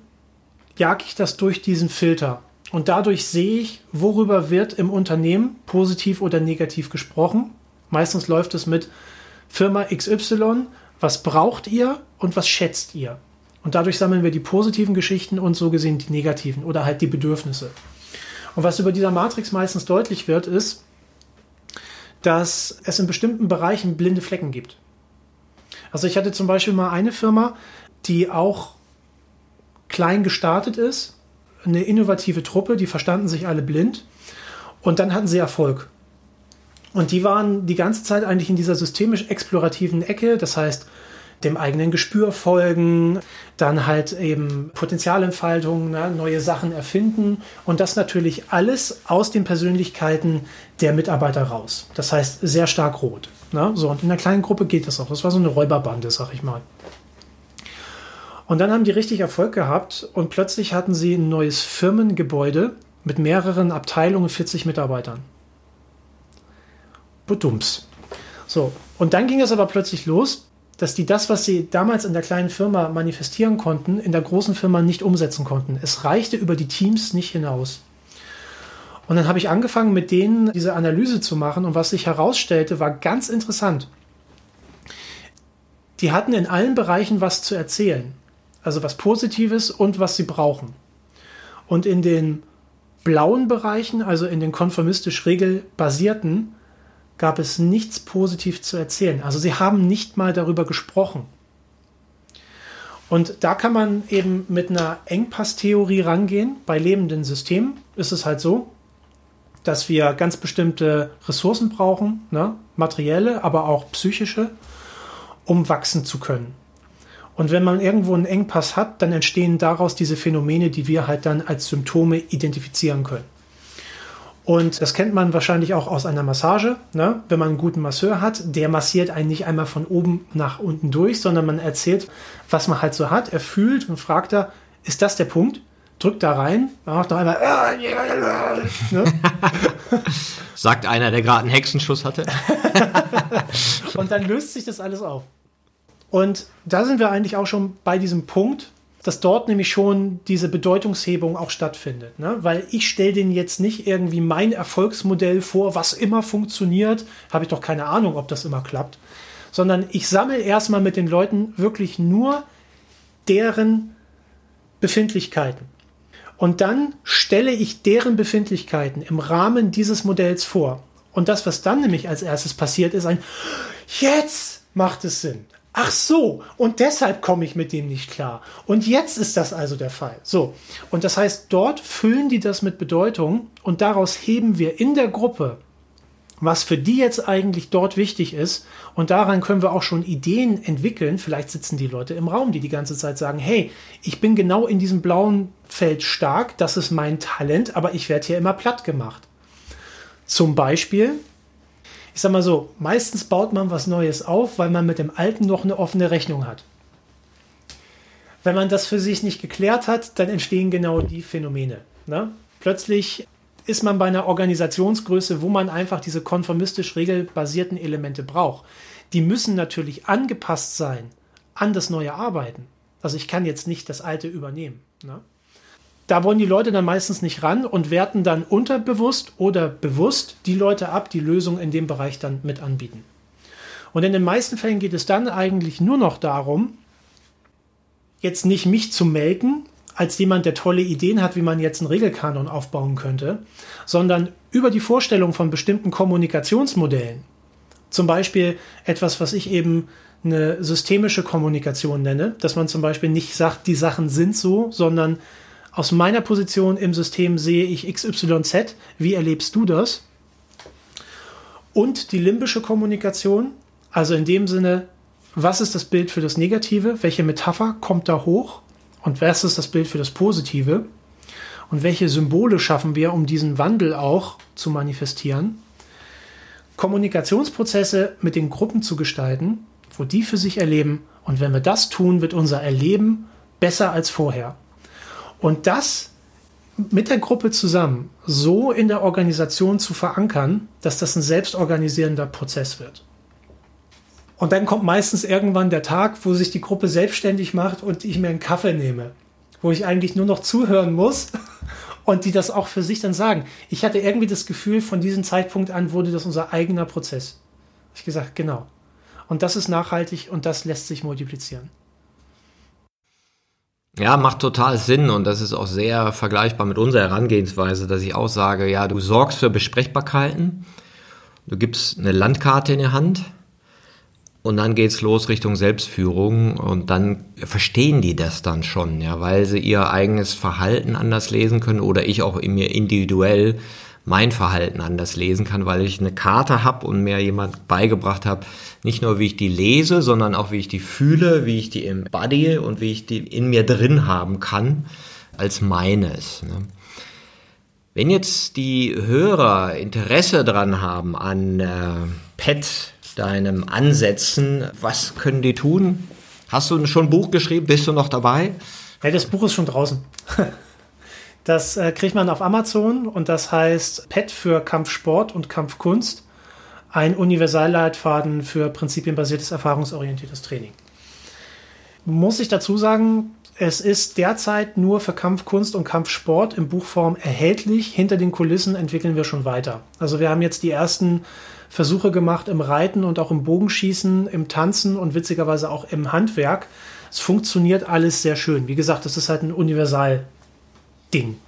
jage ich das durch diesen Filter. Und dadurch sehe ich, worüber wird im Unternehmen positiv oder negativ gesprochen. Meistens läuft es mit, Firma XY, was braucht ihr und was schätzt ihr? Und dadurch sammeln wir die positiven Geschichten und so gesehen die negativen oder halt die Bedürfnisse. Und was über dieser Matrix meistens deutlich wird, ist, dass es in bestimmten Bereichen blinde Flecken gibt. Also ich hatte zum Beispiel mal eine Firma, die auch klein gestartet ist, eine innovative Truppe, die verstanden sich alle blind und dann hatten sie Erfolg. Und die waren die ganze Zeit eigentlich in dieser systemisch explorativen Ecke. Das heißt, dem eigenen Gespür folgen, dann halt eben Potenzialentfaltung, ne, neue Sachen erfinden und das natürlich alles aus den Persönlichkeiten der Mitarbeiter raus. Das heißt sehr stark rot. Ne? So, und in einer kleinen Gruppe geht das auch. Das war so eine Räuberbande, sag ich mal. Und dann haben die richtig Erfolg gehabt und plötzlich hatten sie ein neues Firmengebäude mit mehreren Abteilungen, 40 Mitarbeitern. Budums. So, und dann ging es aber plötzlich los, dass die das, was sie damals in der kleinen Firma manifestieren konnten, in der großen Firma nicht umsetzen konnten. Es reichte über die Teams nicht hinaus. Und dann habe ich angefangen, mit denen diese Analyse zu machen und was sich herausstellte, war ganz interessant. Die hatten in allen Bereichen was zu erzählen. Also was Positives und was sie brauchen. Und in den blauen Bereichen, also in den konformistisch regelbasierten, gab es nichts positiv zu erzählen. Also sie haben nicht mal darüber gesprochen. Und da kann man eben mit einer Engpasstheorie rangehen. Bei lebenden Systemen ist es halt so, dass wir ganz bestimmte Ressourcen brauchen, ne? materielle, aber auch psychische, um wachsen zu können. Und wenn man irgendwo einen Engpass hat, dann entstehen daraus diese Phänomene, die wir halt dann als Symptome identifizieren können. Und das kennt man wahrscheinlich auch aus einer Massage. Ne? Wenn man einen guten Masseur hat, der massiert einen nicht einmal von oben nach unten durch, sondern man erzählt, was man halt so hat. Er fühlt und fragt da, ist das der Punkt? Drückt da rein, macht noch einmal. Ne? Sagt einer, der gerade einen Hexenschuss hatte. und dann löst sich das alles auf. Und da sind wir eigentlich auch schon bei diesem Punkt, dass dort nämlich schon diese Bedeutungshebung auch stattfindet. Ne? Weil ich stelle denen jetzt nicht irgendwie mein Erfolgsmodell vor, was immer funktioniert. Habe ich doch keine Ahnung, ob das immer klappt. Sondern ich sammle erstmal mit den Leuten wirklich nur deren Befindlichkeiten. Und dann stelle ich deren Befindlichkeiten im Rahmen dieses Modells vor. Und das, was dann nämlich als erstes passiert, ist ein Jetzt macht es Sinn. Ach so, und deshalb komme ich mit dem nicht klar. Und jetzt ist das also der Fall. So, und das heißt, dort füllen die das mit Bedeutung und daraus heben wir in der Gruppe, was für die jetzt eigentlich dort wichtig ist. Und daran können wir auch schon Ideen entwickeln. Vielleicht sitzen die Leute im Raum, die die ganze Zeit sagen, hey, ich bin genau in diesem blauen Feld stark, das ist mein Talent, aber ich werde hier immer platt gemacht. Zum Beispiel, ich sag mal so, meistens baut man was Neues auf, weil man mit dem Alten noch eine offene Rechnung hat. Wenn man das für sich nicht geklärt hat, dann entstehen genau die Phänomene. Ne? Plötzlich ist man bei einer Organisationsgröße, wo man einfach diese konformistisch regelbasierten Elemente braucht. Die müssen natürlich angepasst sein an das neue Arbeiten. Also ich kann jetzt nicht das alte übernehmen. Ne? Da wollen die Leute dann meistens nicht ran und werten dann unterbewusst oder bewusst die Leute ab, die Lösungen in dem Bereich dann mit anbieten. Und in den meisten Fällen geht es dann eigentlich nur noch darum, jetzt nicht mich zu melken, als jemand, der tolle Ideen hat, wie man jetzt einen Regelkanon aufbauen könnte, sondern über die Vorstellung von bestimmten Kommunikationsmodellen. Zum Beispiel etwas, was ich eben eine systemische Kommunikation nenne, dass man zum Beispiel nicht sagt, die Sachen sind so, sondern aus meiner Position im System sehe ich XYZ. Wie erlebst du das? Und die limbische Kommunikation, also in dem Sinne, was ist das Bild für das Negative? Welche Metapher kommt da hoch? Und was ist das Bild für das Positive? Und welche Symbole schaffen wir, um diesen Wandel auch zu manifestieren? Kommunikationsprozesse mit den Gruppen zu gestalten, wo die für sich erleben. Und wenn wir das tun, wird unser Erleben besser als vorher. Und das mit der Gruppe zusammen so in der Organisation zu verankern, dass das ein selbstorganisierender Prozess wird. Und dann kommt meistens irgendwann der Tag, wo sich die Gruppe selbstständig macht und ich mir einen Kaffee nehme, wo ich eigentlich nur noch zuhören muss und die das auch für sich dann sagen. Ich hatte irgendwie das Gefühl, von diesem Zeitpunkt an wurde das unser eigener Prozess. Ich gesagt, genau. Und das ist nachhaltig und das lässt sich multiplizieren. Ja, macht total Sinn und das ist auch sehr vergleichbar mit unserer Herangehensweise, dass ich auch sage, ja, du sorgst für Besprechbarkeiten, du gibst eine Landkarte in die Hand und dann geht's los Richtung Selbstführung und dann verstehen die das dann schon, ja, weil sie ihr eigenes Verhalten anders lesen können oder ich auch in mir individuell mein Verhalten anders lesen kann, weil ich eine Karte habe und mir jemand beigebracht habe, nicht nur wie ich die lese, sondern auch wie ich die fühle, wie ich die im Body und wie ich die in mir drin haben kann als meines. Ne? Wenn jetzt die Hörer Interesse dran haben an äh, PET, deinem Ansätzen, was können die tun? Hast du schon ein Buch geschrieben? Bist du noch dabei? Ja, das Buch ist schon draußen. Das äh, kriegt man auf Amazon und das heißt PET für Kampfsport und Kampfkunst. Ein Universalleitfaden für prinzipienbasiertes, erfahrungsorientiertes Training. Muss ich dazu sagen, es ist derzeit nur für Kampfkunst und Kampfsport in Buchform erhältlich. Hinter den Kulissen entwickeln wir schon weiter. Also wir haben jetzt die ersten Versuche gemacht im Reiten und auch im Bogenschießen, im Tanzen und witzigerweise auch im Handwerk. Es funktioniert alles sehr schön. Wie gesagt, das ist halt ein Universal Ding.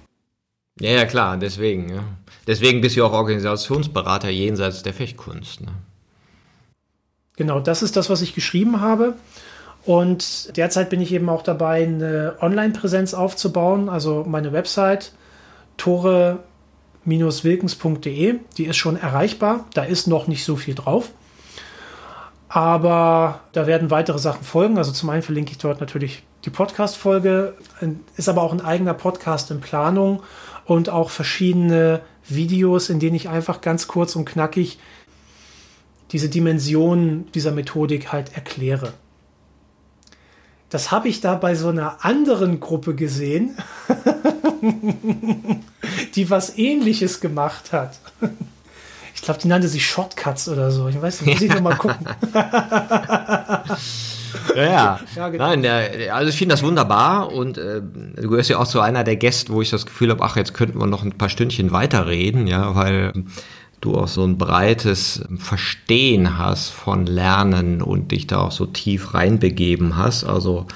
Ja, ja, klar, deswegen. Ja. Deswegen bist du auch Organisationsberater jenseits der Fechtkunst. Ne? Genau, das ist das, was ich geschrieben habe. Und derzeit bin ich eben auch dabei, eine Online-Präsenz aufzubauen, also meine Website tore-wilkens.de, die ist schon erreichbar. Da ist noch nicht so viel drauf. Aber da werden weitere Sachen folgen. Also zum einen verlinke ich dort natürlich die Podcast-Folge, ist aber auch ein eigener Podcast in Planung und auch verschiedene Videos, in denen ich einfach ganz kurz und knackig diese Dimensionen dieser Methodik halt erkläre. Das habe ich da bei so einer anderen Gruppe gesehen, die was ähnliches gemacht hat. Ich glaube, die nannte sich Shortcuts oder so. Ich weiß nicht, muss ich noch mal gucken. Ja, ja. ja genau. Nein, der, also ich finde das wunderbar und äh, du gehörst ja auch zu einer der Gäste, wo ich das Gefühl habe, ach, jetzt könnten wir noch ein paar Stündchen weiterreden, ja, weil du auch so ein breites Verstehen hast von Lernen und dich da auch so tief reinbegeben hast. Also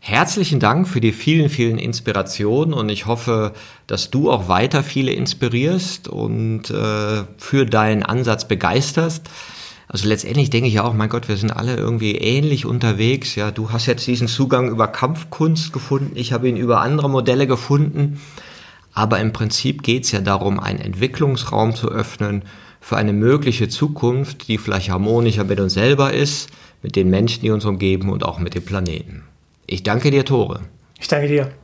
herzlichen Dank für die vielen, vielen Inspirationen und ich hoffe, dass du auch weiter viele inspirierst und äh, für deinen Ansatz begeisterst. Also letztendlich denke ich ja auch, mein Gott, wir sind alle irgendwie ähnlich unterwegs. Ja, du hast jetzt diesen Zugang über Kampfkunst gefunden, ich habe ihn über andere Modelle gefunden. Aber im Prinzip geht es ja darum, einen Entwicklungsraum zu öffnen für eine mögliche Zukunft, die vielleicht harmonischer mit uns selber ist, mit den Menschen, die uns umgeben und auch mit dem Planeten. Ich danke dir, Tore. Ich danke dir.